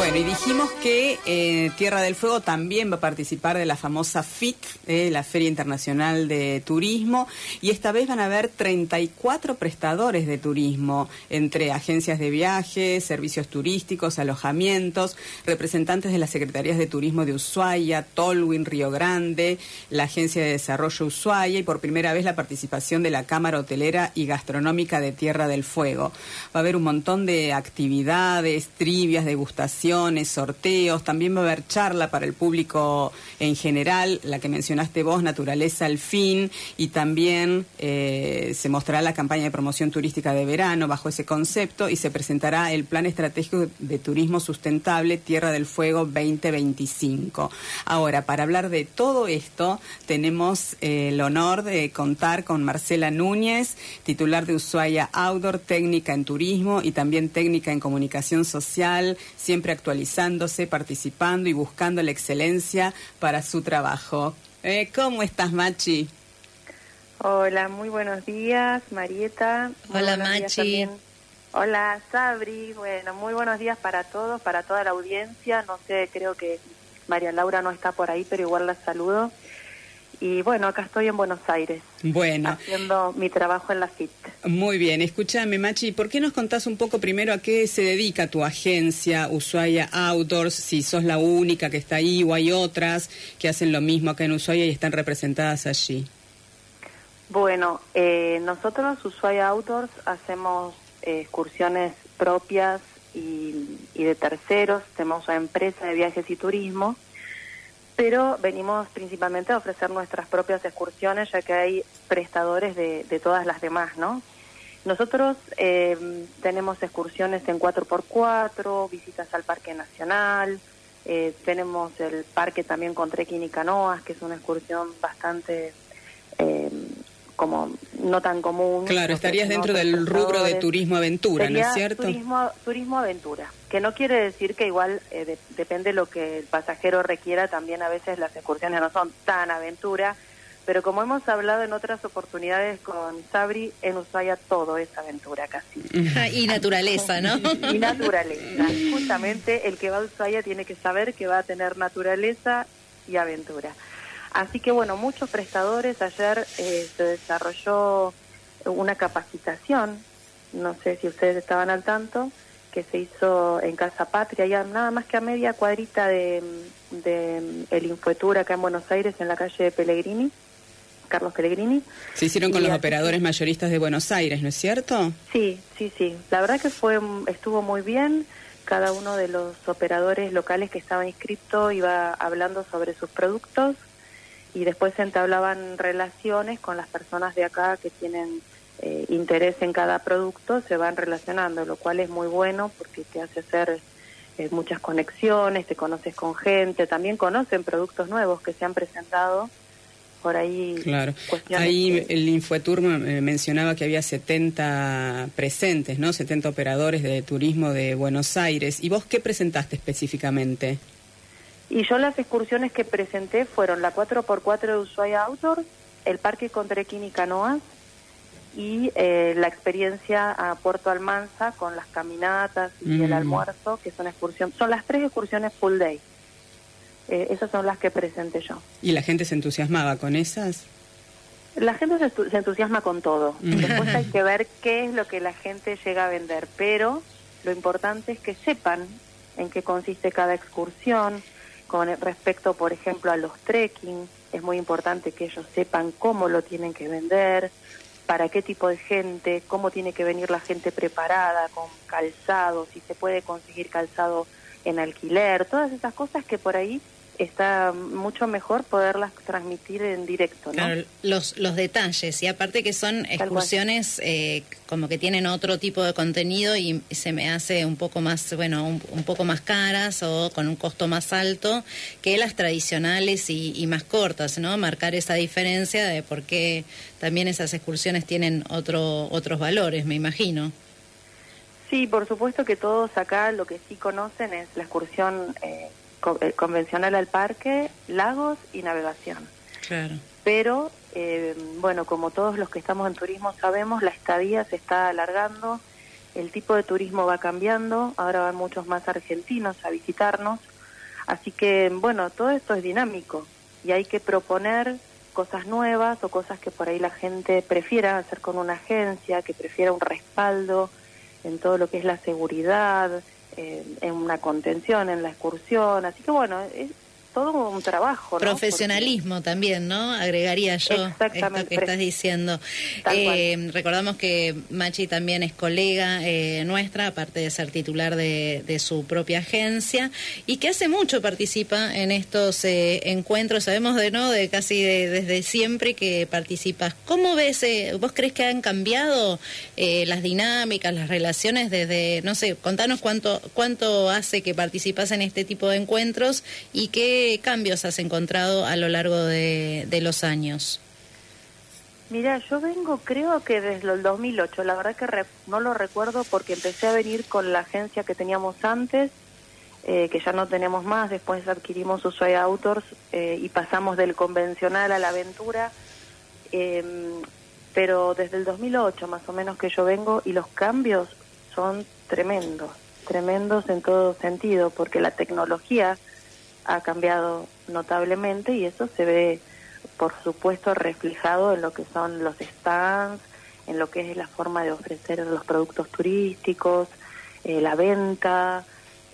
Bueno, y dijimos que eh, Tierra del Fuego también va a participar de la famosa FIT, eh, la Feria Internacional de Turismo, y esta vez van a haber 34 prestadores de turismo, entre agencias de viajes, servicios turísticos, alojamientos, representantes de las Secretarías de Turismo de Ushuaia, Tolwin, Río Grande, la Agencia de Desarrollo Ushuaia y por primera vez la participación de la Cámara Hotelera y Gastronómica de Tierra del Fuego. Va a haber un montón de actividades, trivias, degustaciones, sorteos, también va a haber charla para el público en general, la que mencionaste vos, Naturaleza al Fin, y también eh, se mostrará la campaña de promoción turística de verano bajo ese concepto y se presentará el Plan Estratégico de Turismo Sustentable Tierra del Fuego 2025. Ahora, para hablar de todo esto, tenemos eh, el honor de contar con Marcela Núñez, titular de Ushuaia Outdoor, técnica en turismo y también técnica en comunicación social, siempre actualizándose, participando y buscando la excelencia para su trabajo. Eh, ¿Cómo estás, Machi? Hola, muy buenos días, Marieta. Hola, Machi. Hola, Sabri. Bueno, muy buenos días para todos, para toda la audiencia. No sé, creo que María Laura no está por ahí, pero igual la saludo. Y bueno, acá estoy en Buenos Aires. Bueno. Haciendo mi trabajo en la FIT. Muy bien. Escúchame, Machi, ¿por qué nos contás un poco primero a qué se dedica tu agencia Ushuaia Outdoors? Si sos la única que está ahí o hay otras que hacen lo mismo acá en Ushuaia y están representadas allí. Bueno, eh, nosotros, Ushuaia Outdoors, hacemos eh, excursiones propias y, y de terceros. Tenemos una empresa de viajes y turismo pero venimos principalmente a ofrecer nuestras propias excursiones, ya que hay prestadores de, todas las demás, ¿no? Nosotros eh, tenemos excursiones en 4x4, visitas al Parque Nacional, eh, tenemos el parque también con trekking y canoas, que es una excursión bastante eh, como no tan común. Claro, estarías dentro del rubro de turismo aventura, ¿no es cierto? Turismo, turismo aventura, que no quiere decir que igual eh, depende lo que el pasajero requiera, también a veces las excursiones no son tan aventura, pero como hemos hablado en otras oportunidades con Sabri, en Ushuaia todo es aventura casi. y naturaleza, ¿no? y naturaleza. Justamente el que va a Ushuaia tiene que saber que va a tener naturaleza y aventura. Así que bueno, muchos prestadores, ayer eh, se desarrolló una capacitación, no sé si ustedes estaban al tanto, que se hizo en Casa Patria, ya nada más que a media cuadrita de, de el Infuetur acá en Buenos Aires, en la calle de Pellegrini, Carlos Pellegrini. Se hicieron con los operadores mayoristas de Buenos Aires, ¿no es cierto? Sí, sí, sí. La verdad que fue estuvo muy bien. Cada uno de los operadores locales que estaban inscritos iba hablando sobre sus productos y después se entablaban relaciones con las personas de acá que tienen eh, interés en cada producto, se van relacionando, lo cual es muy bueno porque te hace hacer eh, muchas conexiones, te conoces con gente, también conocen productos nuevos que se han presentado por ahí. Claro, ahí el Infotur mencionaba que había 70 presentes, ¿no? 70 operadores de turismo de Buenos Aires. ¿Y vos qué presentaste específicamente? Y yo las excursiones que presenté fueron la 4x4 de Ushuaia Outdoor, el Parque con y Canoas y eh, la experiencia a Puerto Almanza con las caminatas y el mm. almuerzo, que una excursión. Son las tres excursiones full day. Eh, esas son las que presenté yo. ¿Y la gente se entusiasmaba con esas? La gente se, entusiasma con todo. Mm. Después hay que ver qué es lo que la gente llega a vender, pero lo importante es que sepan en qué consiste cada excursión, con respecto, por ejemplo, a los trekking, es muy importante que ellos sepan cómo lo tienen que vender, para qué tipo de gente, cómo tiene que venir la gente preparada, con calzado, si se puede conseguir calzado en alquiler, todas esas cosas que por ahí está mucho mejor poderlas transmitir en directo, ¿no? Claro, los, los detalles, y aparte que son excursiones eh, como que tienen otro tipo de contenido y se me hace un poco más, bueno, un, poco más caras o con un costo más alto que las tradicionales y, y, más cortas, ¿no? Marcar esa diferencia de por qué también esas excursiones tienen otro, otros valores, me imagino. Sí, por supuesto que todos acá lo que sí conocen es la excursión eh, convencional al parque, lagos y navegación. Claro. Pero, eh, bueno, como todos los que estamos en turismo sabemos, la estadía se está alargando, el tipo de turismo va cambiando, ahora van muchos más argentinos a visitarnos, así que, bueno, todo esto es dinámico y hay que proponer cosas nuevas o cosas que por ahí la gente prefiera hacer con una agencia, que prefiera un respaldo en todo lo que es la seguridad, eh, en una contención, en la excursión. Así que bueno, todo un trabajo. Profesionalismo también, ¿no? Agregaría yo esto que estás diciendo. Eh, recordamos que Machi también es colega eh, nuestra, aparte de ser titular de, su propia agencia, y que hace mucho participa en estos eh, encuentros. Sabemos de no, de casi desde siempre que participas. ¿Cómo ves? ¿Vos crees que han cambiado las dinámicas, las relaciones desde, no sé, contanos cuánto, cuánto hace que participas en este tipo de encuentros y qué ¿Qué cambios has encontrado a lo largo de, los años? Mira, yo vengo creo que desde el 2008, la verdad que no lo recuerdo porque empecé a venir con la agencia que teníamos antes, eh, que ya no tenemos más, después adquirimos Ushuaia Outdoors eh, y pasamos del convencional a la aventura, em, pero desde el 2008 más o menos que yo vengo y los cambios son tremendos, tremendos en todo sentido, porque la tecnología ha cambiado notablemente y eso se ve, por supuesto, reflejado en lo que son los stands, en lo que es la forma de ofrecer los productos turísticos, eh, la venta,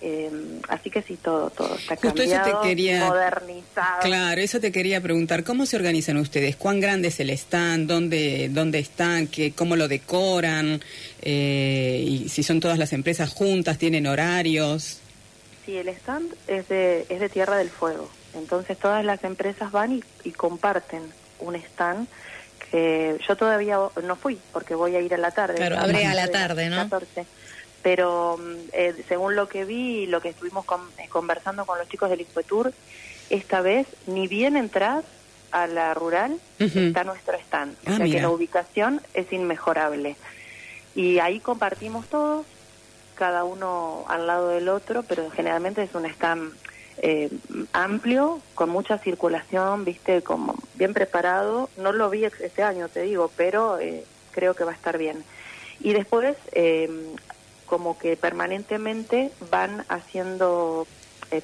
eh, así que sí, todo, todo está cambiado, modernizado. Claro, eso te quería preguntar. ¿Cómo se organizan ustedes? ¿Cuán grande es el stand? ¿Dónde, dónde están? ¿Qué, ¿Cómo lo decoran? Eh, y si son todas las empresas juntas, ¿tienen horarios? Sí, el stand es de, es de Tierra del Fuego. Entonces todas las empresas van y, comparten un stand que yo todavía no fui porque voy a ir a la tarde. Claro, abre a la tarde, ¿no? Pero mm, eh, según lo que vi y lo que estuvimos eh, conversando con los chicos del Infotour, esta vez ni bien entras a la rural está nuestro stand. o ah, sea que la ubicación es inmejorable. Y ahí compartimos todos, cada uno al lado del otro, pero generalmente es un stand eh, amplio, con mucha circulación, viste, como bien preparado. No lo vi este año, te digo, pero eh, creo que va a estar bien. Y después, eh, como que permanentemente van haciendo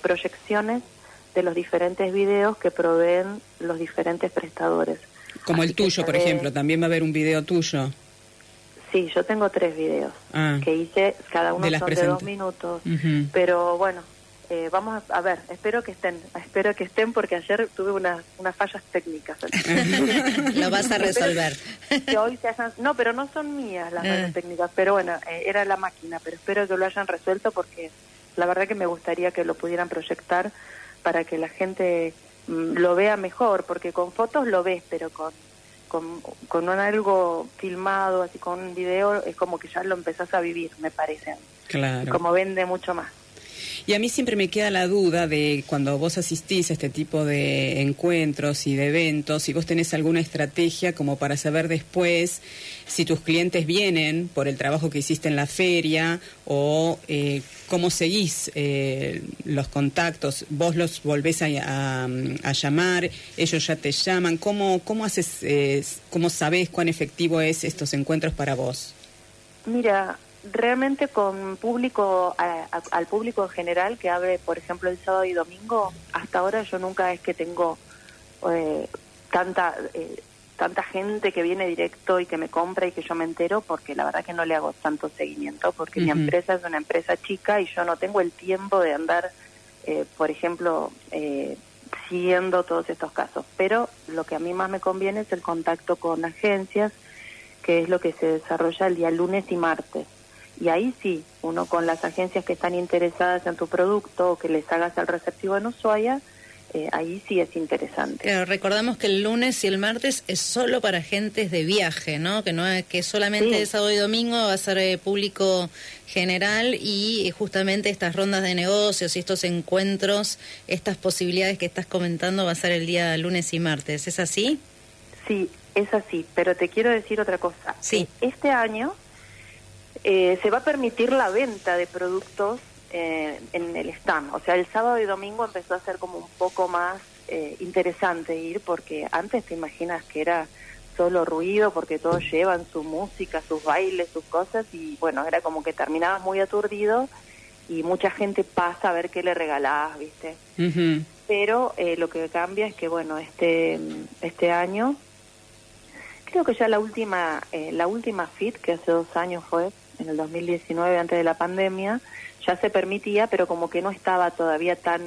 proyecciones de los diferentes videos que proveen los diferentes prestadores. Como el tuyo, por ejemplo, también va a haber un video tuyo. Sí, yo tengo tres videos ah. que hice, cada uno son de dos minutos, pero bueno, eh, vamos a, ver, espero que estén, espero que estén porque ayer tuve unas, unas fallas técnicas. Lo vas a resolver. Que hoy se hayan, no, pero no son mías las fallas ah. técnicas, pero bueno, eh, era la máquina, pero espero que lo hayan resuelto porque la verdad que me gustaría que lo pudieran proyectar para que la gente mm, lo vea mejor, porque con fotos lo ves, pero con con, con un algo filmado, así con un video, es como que ya lo empezás a vivir, me parece. Claro. Como vende mucho más. Y a mí siempre me queda la duda de cuando vos asistís a este tipo de encuentros y de eventos, si vos tenés alguna estrategia como para saber después si tus clientes vienen por el trabajo que hiciste en la feria o eh, cómo seguís eh, los contactos, vos los volvés a, llamar, ellos ya te llaman, ¿cómo, cómo haces, eh, cómo sabés cuán efectivo es estos encuentros para vos? Mira, realmente con público, al público en general que abre, por ejemplo, el sábado y domingo, hasta ahora yo nunca es que tengo eh, tanta eh, tanta gente que viene directo y que me compra y que yo me entero, porque la verdad que no le hago tanto seguimiento, porque mi empresa es una empresa chica y yo no tengo el tiempo de andar, eh, por ejemplo, siguiendo todos estos casos. Pero lo que a mí más me conviene es el contacto con agencias, que es lo que se desarrolla el día lunes y martes y ahí sí, uno con las agencias que están interesadas en tu producto o que les hagas el receptivo en Ushuaia, eh, ahí sí es interesante. Recordamos que el lunes y el martes es solo para agentes de viaje, ¿no? Que no es que solamente el sábado y domingo va a ser eh, público general y eh, justamente estas rondas de negocios y estos encuentros, estas posibilidades que estás comentando va a ser el día lunes y martes. ¿Es así? Sí, es así, pero te quiero decir otra cosa. Sí. Este año se va a permitir la venta de productos eh, en el stand. O sea, el sábado y domingo empezó a ser como un poco más eh, interesante ir porque antes te imaginas que era solo ruido porque todos llevan su música, sus bailes, sus cosas y bueno, era como que terminaba muy aturdido y mucha gente pasa a ver qué le regalabas, ¿viste? Pero eh, lo que cambia es que bueno, este este año creo que ya la última la última FIT que hace dos años fue en el 2019 antes de la pandemia ya se permitía, pero como que no estaba todavía tan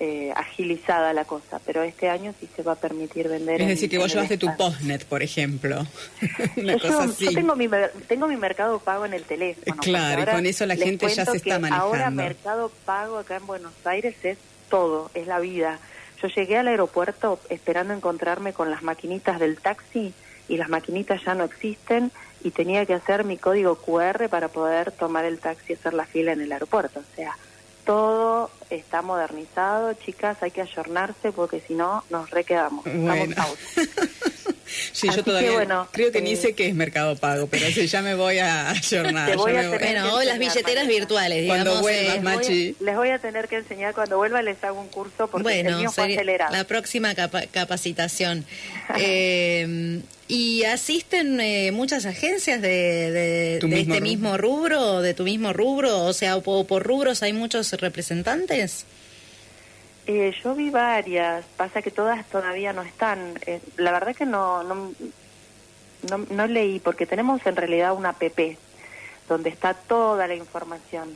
eh, agilizada la cosa, pero este año sí se va a permitir vender. Es decir, que vos llevaste tu postnet, por ejemplo. yo, tengo mi, tengo mi mercado pago en el teléfono. Claro, y con eso la gente ya se está manejando. Ahora mercado pago acá en Buenos Aires es todo, es la vida. Yo llegué al aeropuerto esperando encontrarme con las maquinitas del taxi y las maquinitas ya no existen y tenía que hacer mi código QR para poder tomar el taxi y hacer la fila en el aeropuerto. O sea, todo está modernizado, chicas, hay que ayornarse porque si no nos requedamos. Bueno. sí, yo todavía creo que ni eh, sé qué es Mercado Pago, pero sí, ya me voy a ayornar. Bueno, las billeteras virtuales, digamos. Cuando vuelvas, eh, Machi. Les voy, a, tener que enseñar, cuando vuelva les hago un curso porque el mío fue acelerado. La próxima capacitación. eh, ¿Y asisten eh, muchas agencias de, de, este mismo rubro, de tu mismo rubro? O sea, por, por rubros hay muchos representantes. Eh, yo vi varias, pasa que todas todavía no están. Eh, la verdad que no, no, no, no leí, porque tenemos en realidad una app donde está toda la información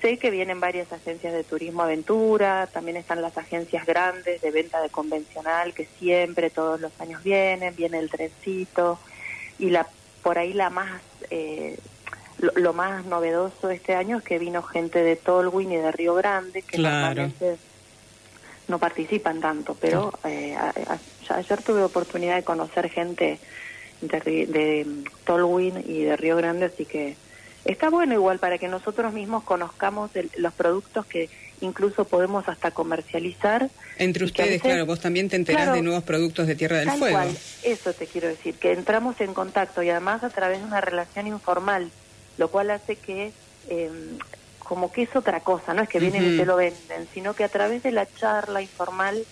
Sé que vienen varias agencias de turismo aventura, también están las agencias grandes de venta de convencional que siempre todos los años vienen, viene el trencito y la por ahí la más eh, lo, más novedoso este año es que vino gente de Tolwyn y de Río Grande que normalmente no participan tanto, pero eh, ayer tuve oportunidad de conocer gente de, de Tolwyn y de Río Grande, así que está bueno igual para que nosotros mismos conozcamos los productos que incluso podemos hasta comercializar. Entre ustedes, claro, vos también te enterás de nuevos productos de Tierra del Fuego. eso te quiero decir, que entramos en contacto y además a través de una relación informal, lo cual hace que eh, como que es otra cosa, no es que vienen y te lo venden, sino que a través de la charla informal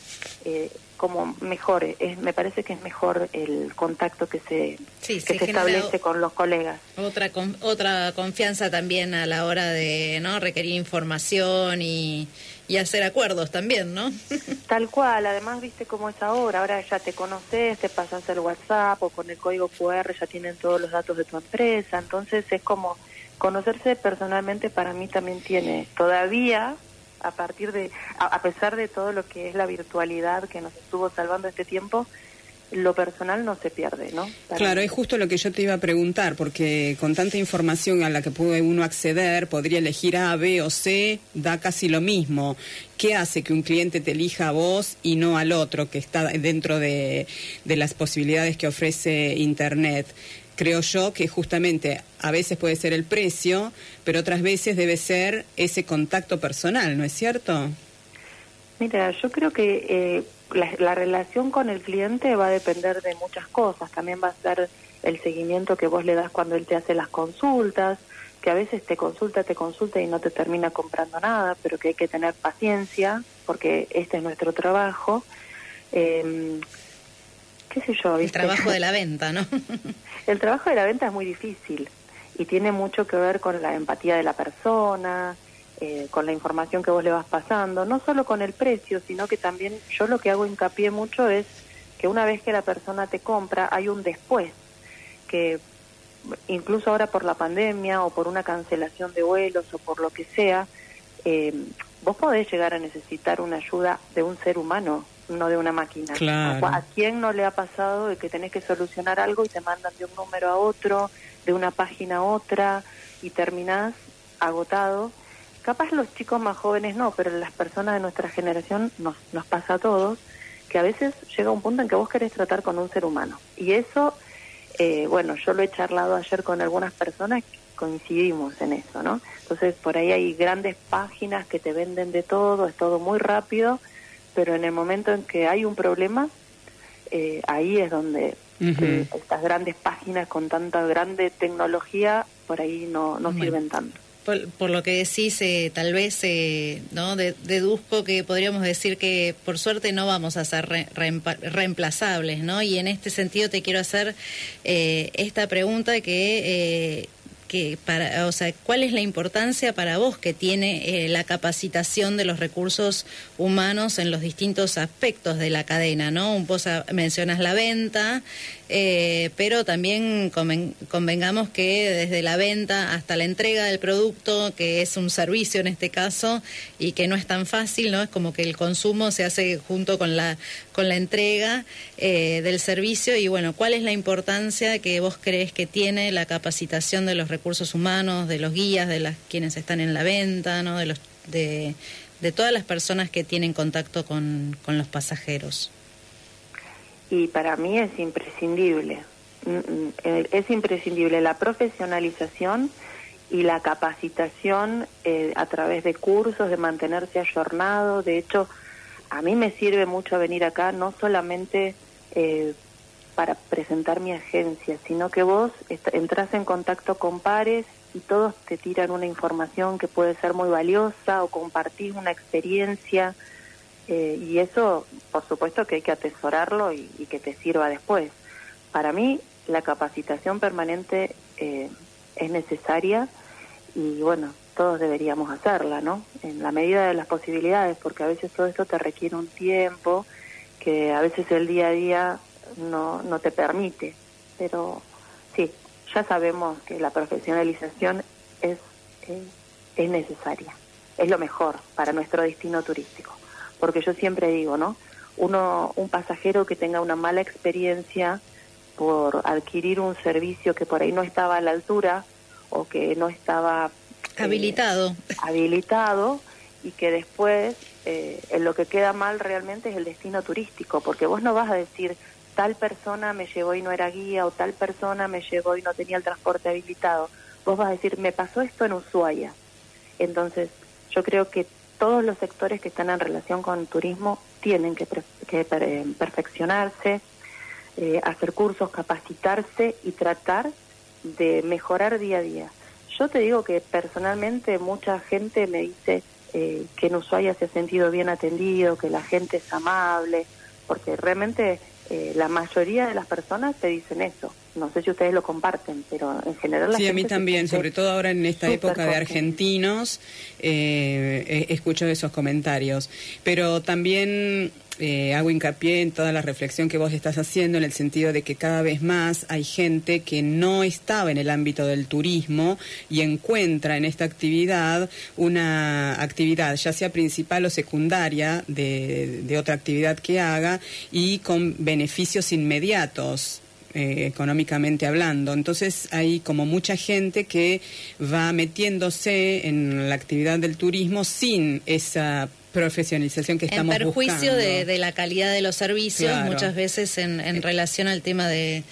eh, como mejor, es, me parece que es mejor el contacto que se, que se, establece con los colegas. Otra otra confianza también a la hora de no requerir información y, y hacer acuerdos también, ¿no? Tal cual, además viste cómo es ahora, ahora ya te conoces, te pasas el WhatsApp o con el código QR ya tienen todos los datos de tu empresa, entonces es como conocerse personalmente para mí también tiene todavía a partir de, a, pesar de todo lo que es la virtualidad que nos estuvo salvando este tiempo, lo personal no se pierde, ¿no? claro, es justo lo que yo te iba a preguntar, porque con tanta información a la que puede uno acceder, podría elegir A, B o C, da casi lo mismo. ¿Qué hace que un cliente te elija a vos y no al otro que está dentro de, de las posibilidades que ofrece Internet? Creo yo que justamente a veces puede ser el precio, pero otras veces debe ser ese contacto personal, ¿no es cierto? Mira, yo creo que eh, la, relación con el cliente va a depender de muchas cosas. También va a ser el seguimiento que vos le das cuando él te hace las consultas, que a veces te consulta, te consulta y no te termina comprando nada, pero que hay que tener paciencia porque este es nuestro trabajo. Eh, qué sé yo. El trabajo de la venta, ¿no? el trabajo de la venta es muy difícil y tiene mucho que ver con la empatía de la persona, eh, con la información que vos le vas pasando, no solo con el precio, sino que también yo lo que hago hincapié mucho es que una vez que la persona te compra hay un después, que incluso ahora por la pandemia o por una cancelación de vuelos o por lo que sea, eh, vos podés llegar a necesitar una ayuda de un ser humano no de una máquina. ¿A, quién no le ha pasado de que tenés que solucionar algo y te mandan de un número a otro, de una página a otra y terminás agotado? capaz los chicos más jóvenes no, pero las personas de nuestra generación nos, nos pasa a todos, que a veces llega un punto en que vos querés tratar con un ser humano. Y eso, eh, bueno, yo lo he charlado ayer con algunas personas, coincidimos en eso, ¿no? Entonces, por ahí hay grandes páginas que te venden de todo, es todo muy rápido, pero en el momento en que hay un problema, eh, ahí es donde eh, estas grandes páginas con tanta grande tecnología por ahí no, no sirven tanto. Por, lo que decís, eh, tal vez eh, no deduzco que podríamos decir que por suerte no vamos a ser reemplazables, ¿no? Y en este sentido te quiero hacer esta pregunta que para, o sea, ¿cuál es la importancia para vos que tiene eh, la capacitación de los recursos humanos en los distintos aspectos de la cadena, ¿no? Vos mencionas la venta, eh, pero también convengamos que desde la venta hasta la entrega del producto, que es un servicio en este caso y que no es tan fácil, ¿no? Es como que el consumo se hace junto con la con la entrega eh, del servicio y bueno, ¿cuál es la importancia que vos crees que tiene la capacitación de los recursos humanos, de los guías, de las quienes están en la venta, ¿no? De los de, de todas las personas que tienen contacto con, con los pasajeros y para mí es imprescindible. Mm, mm, eh, es imprescindible la profesionalización y la capacitación eh, a través de cursos, de mantenerse ayornado. De hecho, a mí me sirve mucho venir acá, no solamente eh, para presentar mi agencia, sino que vos entras en contacto con pares y todos te tiran una información que puede ser muy valiosa o compartís una experiencia eh, y eso, por supuesto, que hay que atesorarlo y, que te sirva después. Para mí, la capacitación permanente eh, es necesaria y bueno, todos deberíamos hacerla, ¿no? En la medida de las posibilidades, porque a veces todo esto te requiere un tiempo que a veces el día a día no, no te permite. Pero sí, ya sabemos que la profesionalización es, eh, es necesaria, es lo mejor para nuestro destino turístico porque yo siempre digo, ¿no? Uno, un pasajero que tenga una mala experiencia por adquirir un servicio que por ahí no estaba a la altura o que no estaba eh, habilitado, habilitado y que después eh, en lo que queda mal realmente es el destino turístico, porque vos no vas a decir tal persona me llevó y no era guía o tal persona me llevó y no tenía el transporte habilitado. Vos vas a decir, me pasó esto en Ushuaia. Entonces, yo creo que todos los sectores que están en relación con turismo tienen que, perfeccionarse, eh, hacer cursos, capacitarse y tratar de mejorar día a día. Yo te digo que personalmente mucha gente me dice eh, que en Ushuaia se ha sentido bien atendido, que la gente es amable, porque realmente eh, la mayoría de las personas te dicen eso. No sé si ustedes lo comparten, pero en general la Sí, a mí también, sobre todo ahora en esta época de argentinos, eh, escucho esos comentarios. Pero también eh, hago hincapié en toda la reflexión que vos estás haciendo en el sentido de que cada vez más hay gente que no estaba en el ámbito del turismo y encuentra en esta actividad una actividad ya sea principal o secundaria de, de otra actividad que haga y con beneficios inmediatos eh, económicamente hablando. Entonces hay como mucha gente que va metiéndose en la actividad del turismo sin esa profesionalización que estamos buscando. En perjuicio de, la calidad de los servicios, muchas veces en, en relación al tema de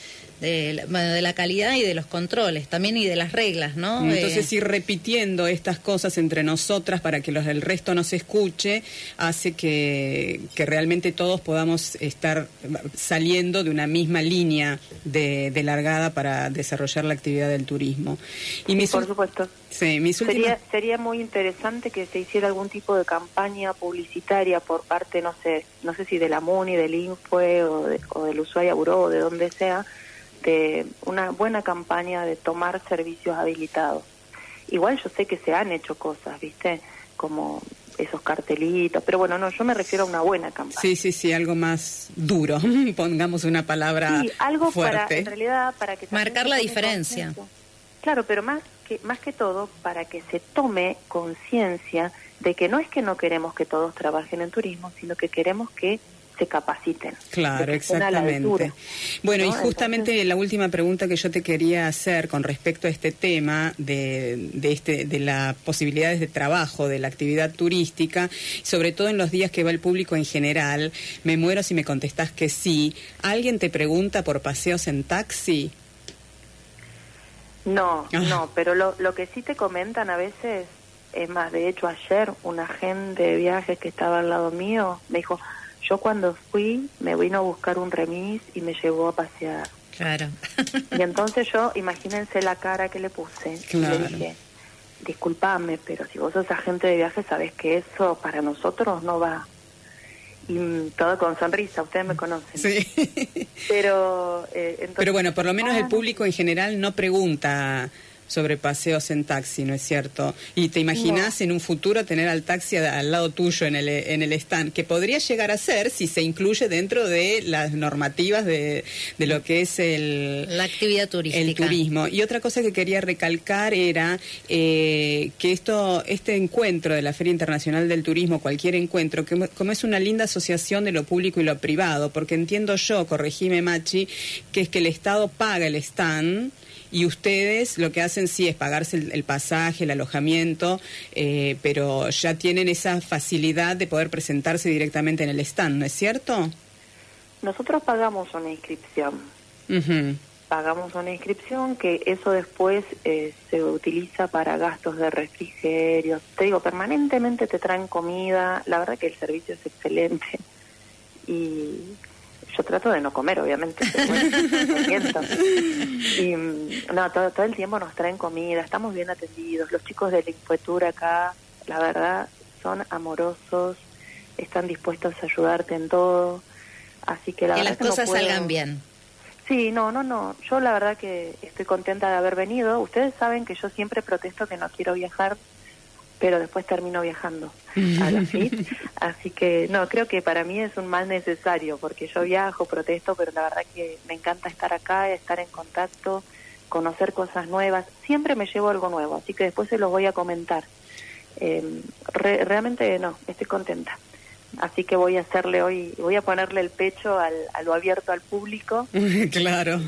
de, de, la calidad y de los controles también y de las reglas, ¿no? Entonces ir repitiendo estas cosas entre nosotras para que los del resto nos escuche hace que, que realmente todos podamos estar saliendo de una misma línea de, de largada para desarrollar la actividad del turismo. Y por supuesto. Sí, mis sería, sería muy interesante que se hiciera algún tipo de campaña publicitaria por parte, no sé, no sé si de la MUNI, del INFUE o, de, o del Ushuaia Buró o de donde sea, de una buena campaña de tomar servicios habilitados. Igual yo sé que se han hecho cosas, ¿viste? Como esos cartelitos, pero bueno, no, yo me refiero a una buena campaña. Sí, sí, sí, algo más duro, pongamos una palabra sí, algo para, en realidad, para que... Marcar la diferencia. Claro, pero más que, más que todo, para que se tome conciencia de que no es que no queremos que todos trabajen en turismo, sino que queremos que se capaciten. Claro, exactamente. Bueno, y justamente la última pregunta que yo te quería hacer con respecto a este tema de, de, este, de las posibilidades de trabajo, de la actividad turística, sobre todo en los días que va el público en general, me muero si me contestás que sí. ¿Alguien te pregunta por paseos en taxi? No, ah. no, pero lo, lo que sí te comentan a veces, es más, de hecho ayer un agente de viajes que estaba al lado mío me dijo, yo cuando fui me vino a buscar un remis y me llevó a pasear. Claro. y entonces yo, imagínense la cara que le puse. le dije, disculpame, pero si vos sos agente de viajes, sabes que eso para nosotros no va y todo con sonrisa, ustedes me conocen. Sí. Pero, eh, Pero bueno, por lo menos el público en general no pregunta sobre paseos en taxi, ¿no es cierto? Y te imaginas en un futuro tener al taxi al lado tuyo en el, en el stand, que podría llegar a ser si se incluye dentro de las normativas de, de lo que es el... La actividad turística. El turismo. Y otra cosa que quería recalcar era eh, que esto, este encuentro de la Feria Internacional del Turismo, cualquier encuentro, que como es una linda asociación de lo público y lo privado, porque entiendo yo, corregime Machi, que es que el Estado paga el stand y ustedes lo que hacen sí es pagarse el, pasaje, el alojamiento, eh, pero ya tienen esa facilidad de poder presentarse directamente en el stand, ¿no es cierto? Nosotros pagamos una inscripción. Pagamos una inscripción que eso después eh, se utiliza para gastos de refrigerio. Te digo, permanentemente te traen comida. La verdad que el servicio es excelente. Y yo trato de no comer, obviamente. y no, todo, todo el tiempo nos traen comida, estamos bien atendidos. Los chicos de la Infuetura acá, la verdad, son amorosos, están dispuestos a ayudarte en todo. Así que la que las cosas salgan bien. Sí, no, no, no. Yo la verdad que estoy contenta de haber venido. Ustedes saben que yo siempre protesto que no quiero viajar pero después termino viajando a la FIT. Así que no, creo que para mí es un mal necesario, porque yo viajo, protesto, pero la verdad que me encanta estar acá, estar en contacto, conocer cosas nuevas. Siempre me llevo algo nuevo, así que después se los voy a comentar. Eh, realmente no, estoy contenta. Así que voy a hacerle hoy, voy a ponerle el pecho al, a lo abierto al público. claro.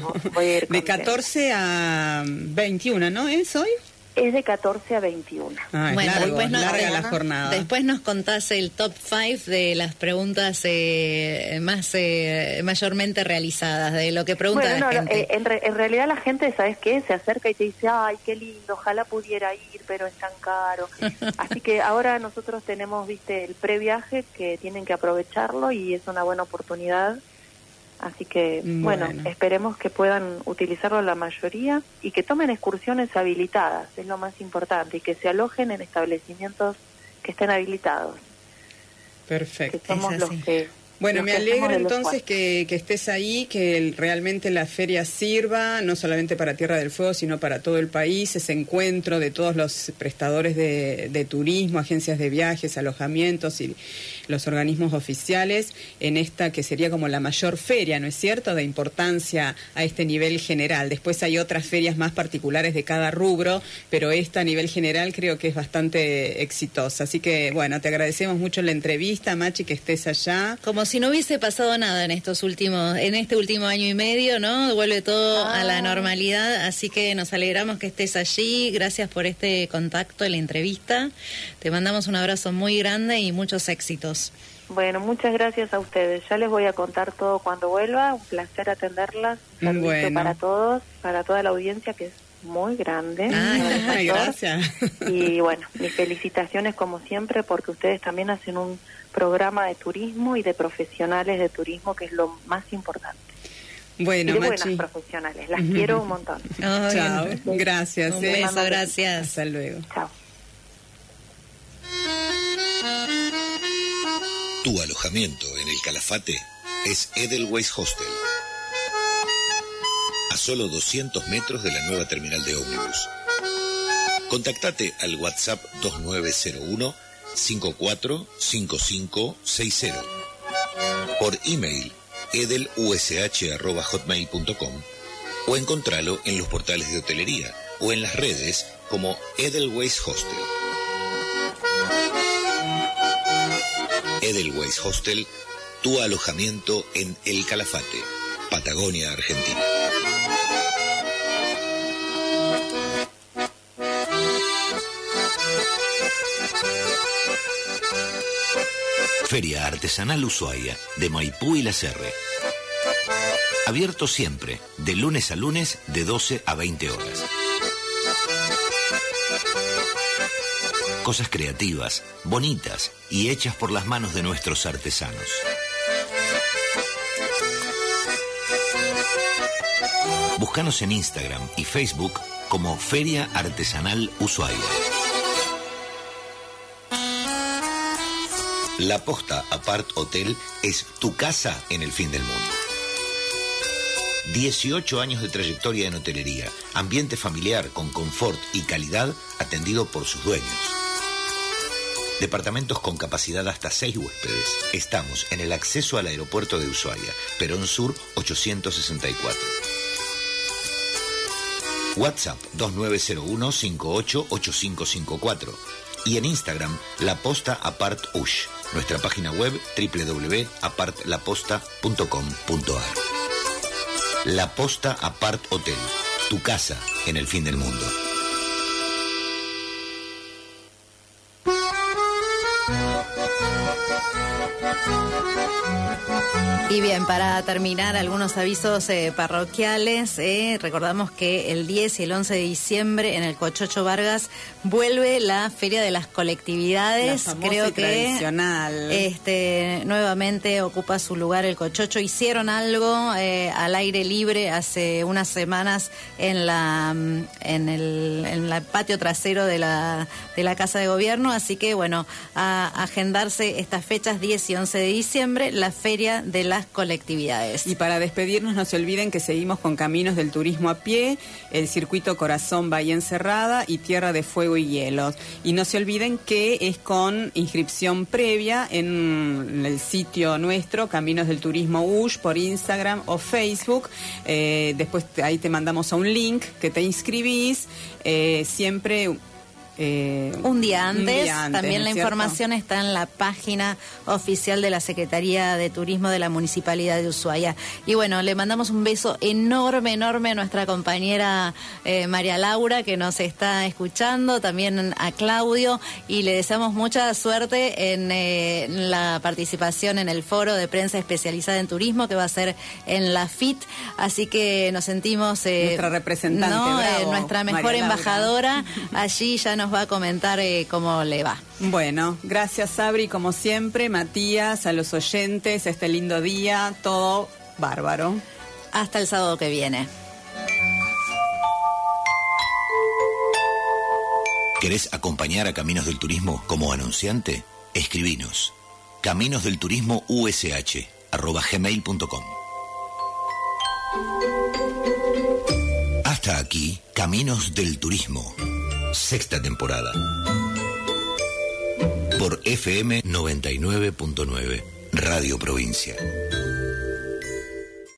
de 14 a 21, ¿no es hoy? Es de 14 a 21. Ah, bueno, después nos, larga la jornada. Después nos contás el top 5 de las preguntas eh, más eh, mayormente realizadas, de lo que pregunta la gente. Eh, en, en, realidad la gente, ¿sabes qué? Se acerca y te dice, ay, qué lindo, ojalá pudiera ir, pero es tan caro. Así que ahora nosotros tenemos, viste, el previaje que tienen que aprovecharlo y es una buena oportunidad Así que, bueno. esperemos que puedan utilizarlo la mayoría y que tomen excursiones habilitadas, es lo más importante, y que se alojen en establecimientos que estén habilitados. Perfecto. Que somos los que bueno, me alegro entonces que, estés ahí, que realmente la feria sirva, no solamente para Tierra del Fuego, sino para todo el país, ese encuentro de todos los prestadores de, turismo, agencias de viajes, alojamientos y los organismos oficiales en esta que sería como la mayor feria, ¿no es cierto?, de importancia a este nivel general. Después hay otras ferias más particulares de cada rubro, pero esta a nivel general creo que es bastante exitosa. Así que, bueno, te agradecemos mucho la entrevista, Machi, que estés allá. Como si no hubiese pasado nada en estos últimos, en este último año y medio, ¿no? Vuelve todo a la ah. normalidad, así que nos alegramos que estés allí. Gracias por este contacto, la entrevista. Te mandamos un abrazo muy grande y muchos éxitos. Bueno, muchas gracias a ustedes. Ya les voy a contar todo cuando vuelva. Un placer atenderlas. Bueno. para todos, para toda la audiencia que es muy grande. Ah, gracias. Y bueno, mis felicitaciones como siempre porque ustedes también hacen un programa de turismo y de profesionales de turismo, que es lo más importante. Bueno, y de buenas profesionales, las quiero un montón. Chao, gracias. Un eh. beso, gracias. Hasta luego. Chao. Tu alojamiento en el Calafate es Edelweiss Hostel. A solo 200 metros de la nueva terminal de ómnibus. Contactate al WhatsApp 2901 545560. Por email edelush.hotmail.com o encontralo en los portales de hotelería o en las redes como Edelweiss Hostel. Edelweiss Hostel tu alojamiento en El Calafate, Patagonia, Argentina. Feria Artesanal Ushuaia, de Maipú y La Serre. Abierto siempre, de lunes a lunes, de 12 a 20 horas. Cosas creativas, bonitas y hechas por las manos de nuestros artesanos. Búscanos en Instagram y Facebook como Feria Artesanal Ushuaia. La Posta Apart Hotel es tu casa en el fin del mundo. 18 años de trayectoria en hotelería, ambiente familiar con confort y calidad atendido por sus dueños. Departamentos con capacidad hasta 6 huéspedes. Estamos en el acceso al aeropuerto de Ushuaia, Perón Sur 864. WhatsApp 2901 588554 y en Instagram La Posta Apart Ush, nuestra página web www.apartlaposta.com.ar. La Posta Apart Hotel, tu casa en el fin del mundo. Y bien, para terminar, algunos avisos eh, parroquiales. eh, recordamos que el 10 y el 11 de diciembre en el Cochocho Vargas vuelve la Feria de las Colectividades. La Creo y que tradicional. este nuevamente ocupa su lugar el Cochocho. Hicieron algo eh, al aire libre hace unas semanas en la mm, en el, en la patio trasero de la de la Casa de Gobierno, así que bueno, a agendarse estas fechas 10 y 11 de diciembre, la Feria de las Colectividades. Y para despedirnos, no se olviden que seguimos con Caminos del Turismo a pie, el circuito Corazón Bahía Encerrada y Tierra de Fuego y Hielos. Y no se olviden que es con inscripción previa en el sitio nuestro, Caminos del Turismo USH, por Instagram o Facebook. Eh, después ahí te mandamos a un link que te inscribís. Eh, siempre. Eh, Un día antes, día antes, también ¿no la cierto? información está en la página oficial de la Secretaría de Turismo de la Municipalidad de Ushuaia. Y bueno, le mandamos un beso enorme, enorme a nuestra compañera eh, María Laura que nos está escuchando, también a Claudio y le deseamos mucha suerte en eh, la participación en el foro de prensa especializada en turismo que va a ser en la FIT. Así que nos sentimos... Nuestra representante, no, bravo, nuestra mejor embajadora allí ya nos va a comentar eh, cómo le va. Bueno, gracias Sabri, como siempre, Matías, a los oyentes, este lindo día, todo bárbaro. Hasta el sábado que viene. ¿Querés acompañar a Caminos del Turismo como anunciante? Escribinos. Caminos del Turismo USH arroba gmail.com. Hasta aquí, Caminos del Turismo. Sexta temporada. Por FM 99.9, Radio Provincia.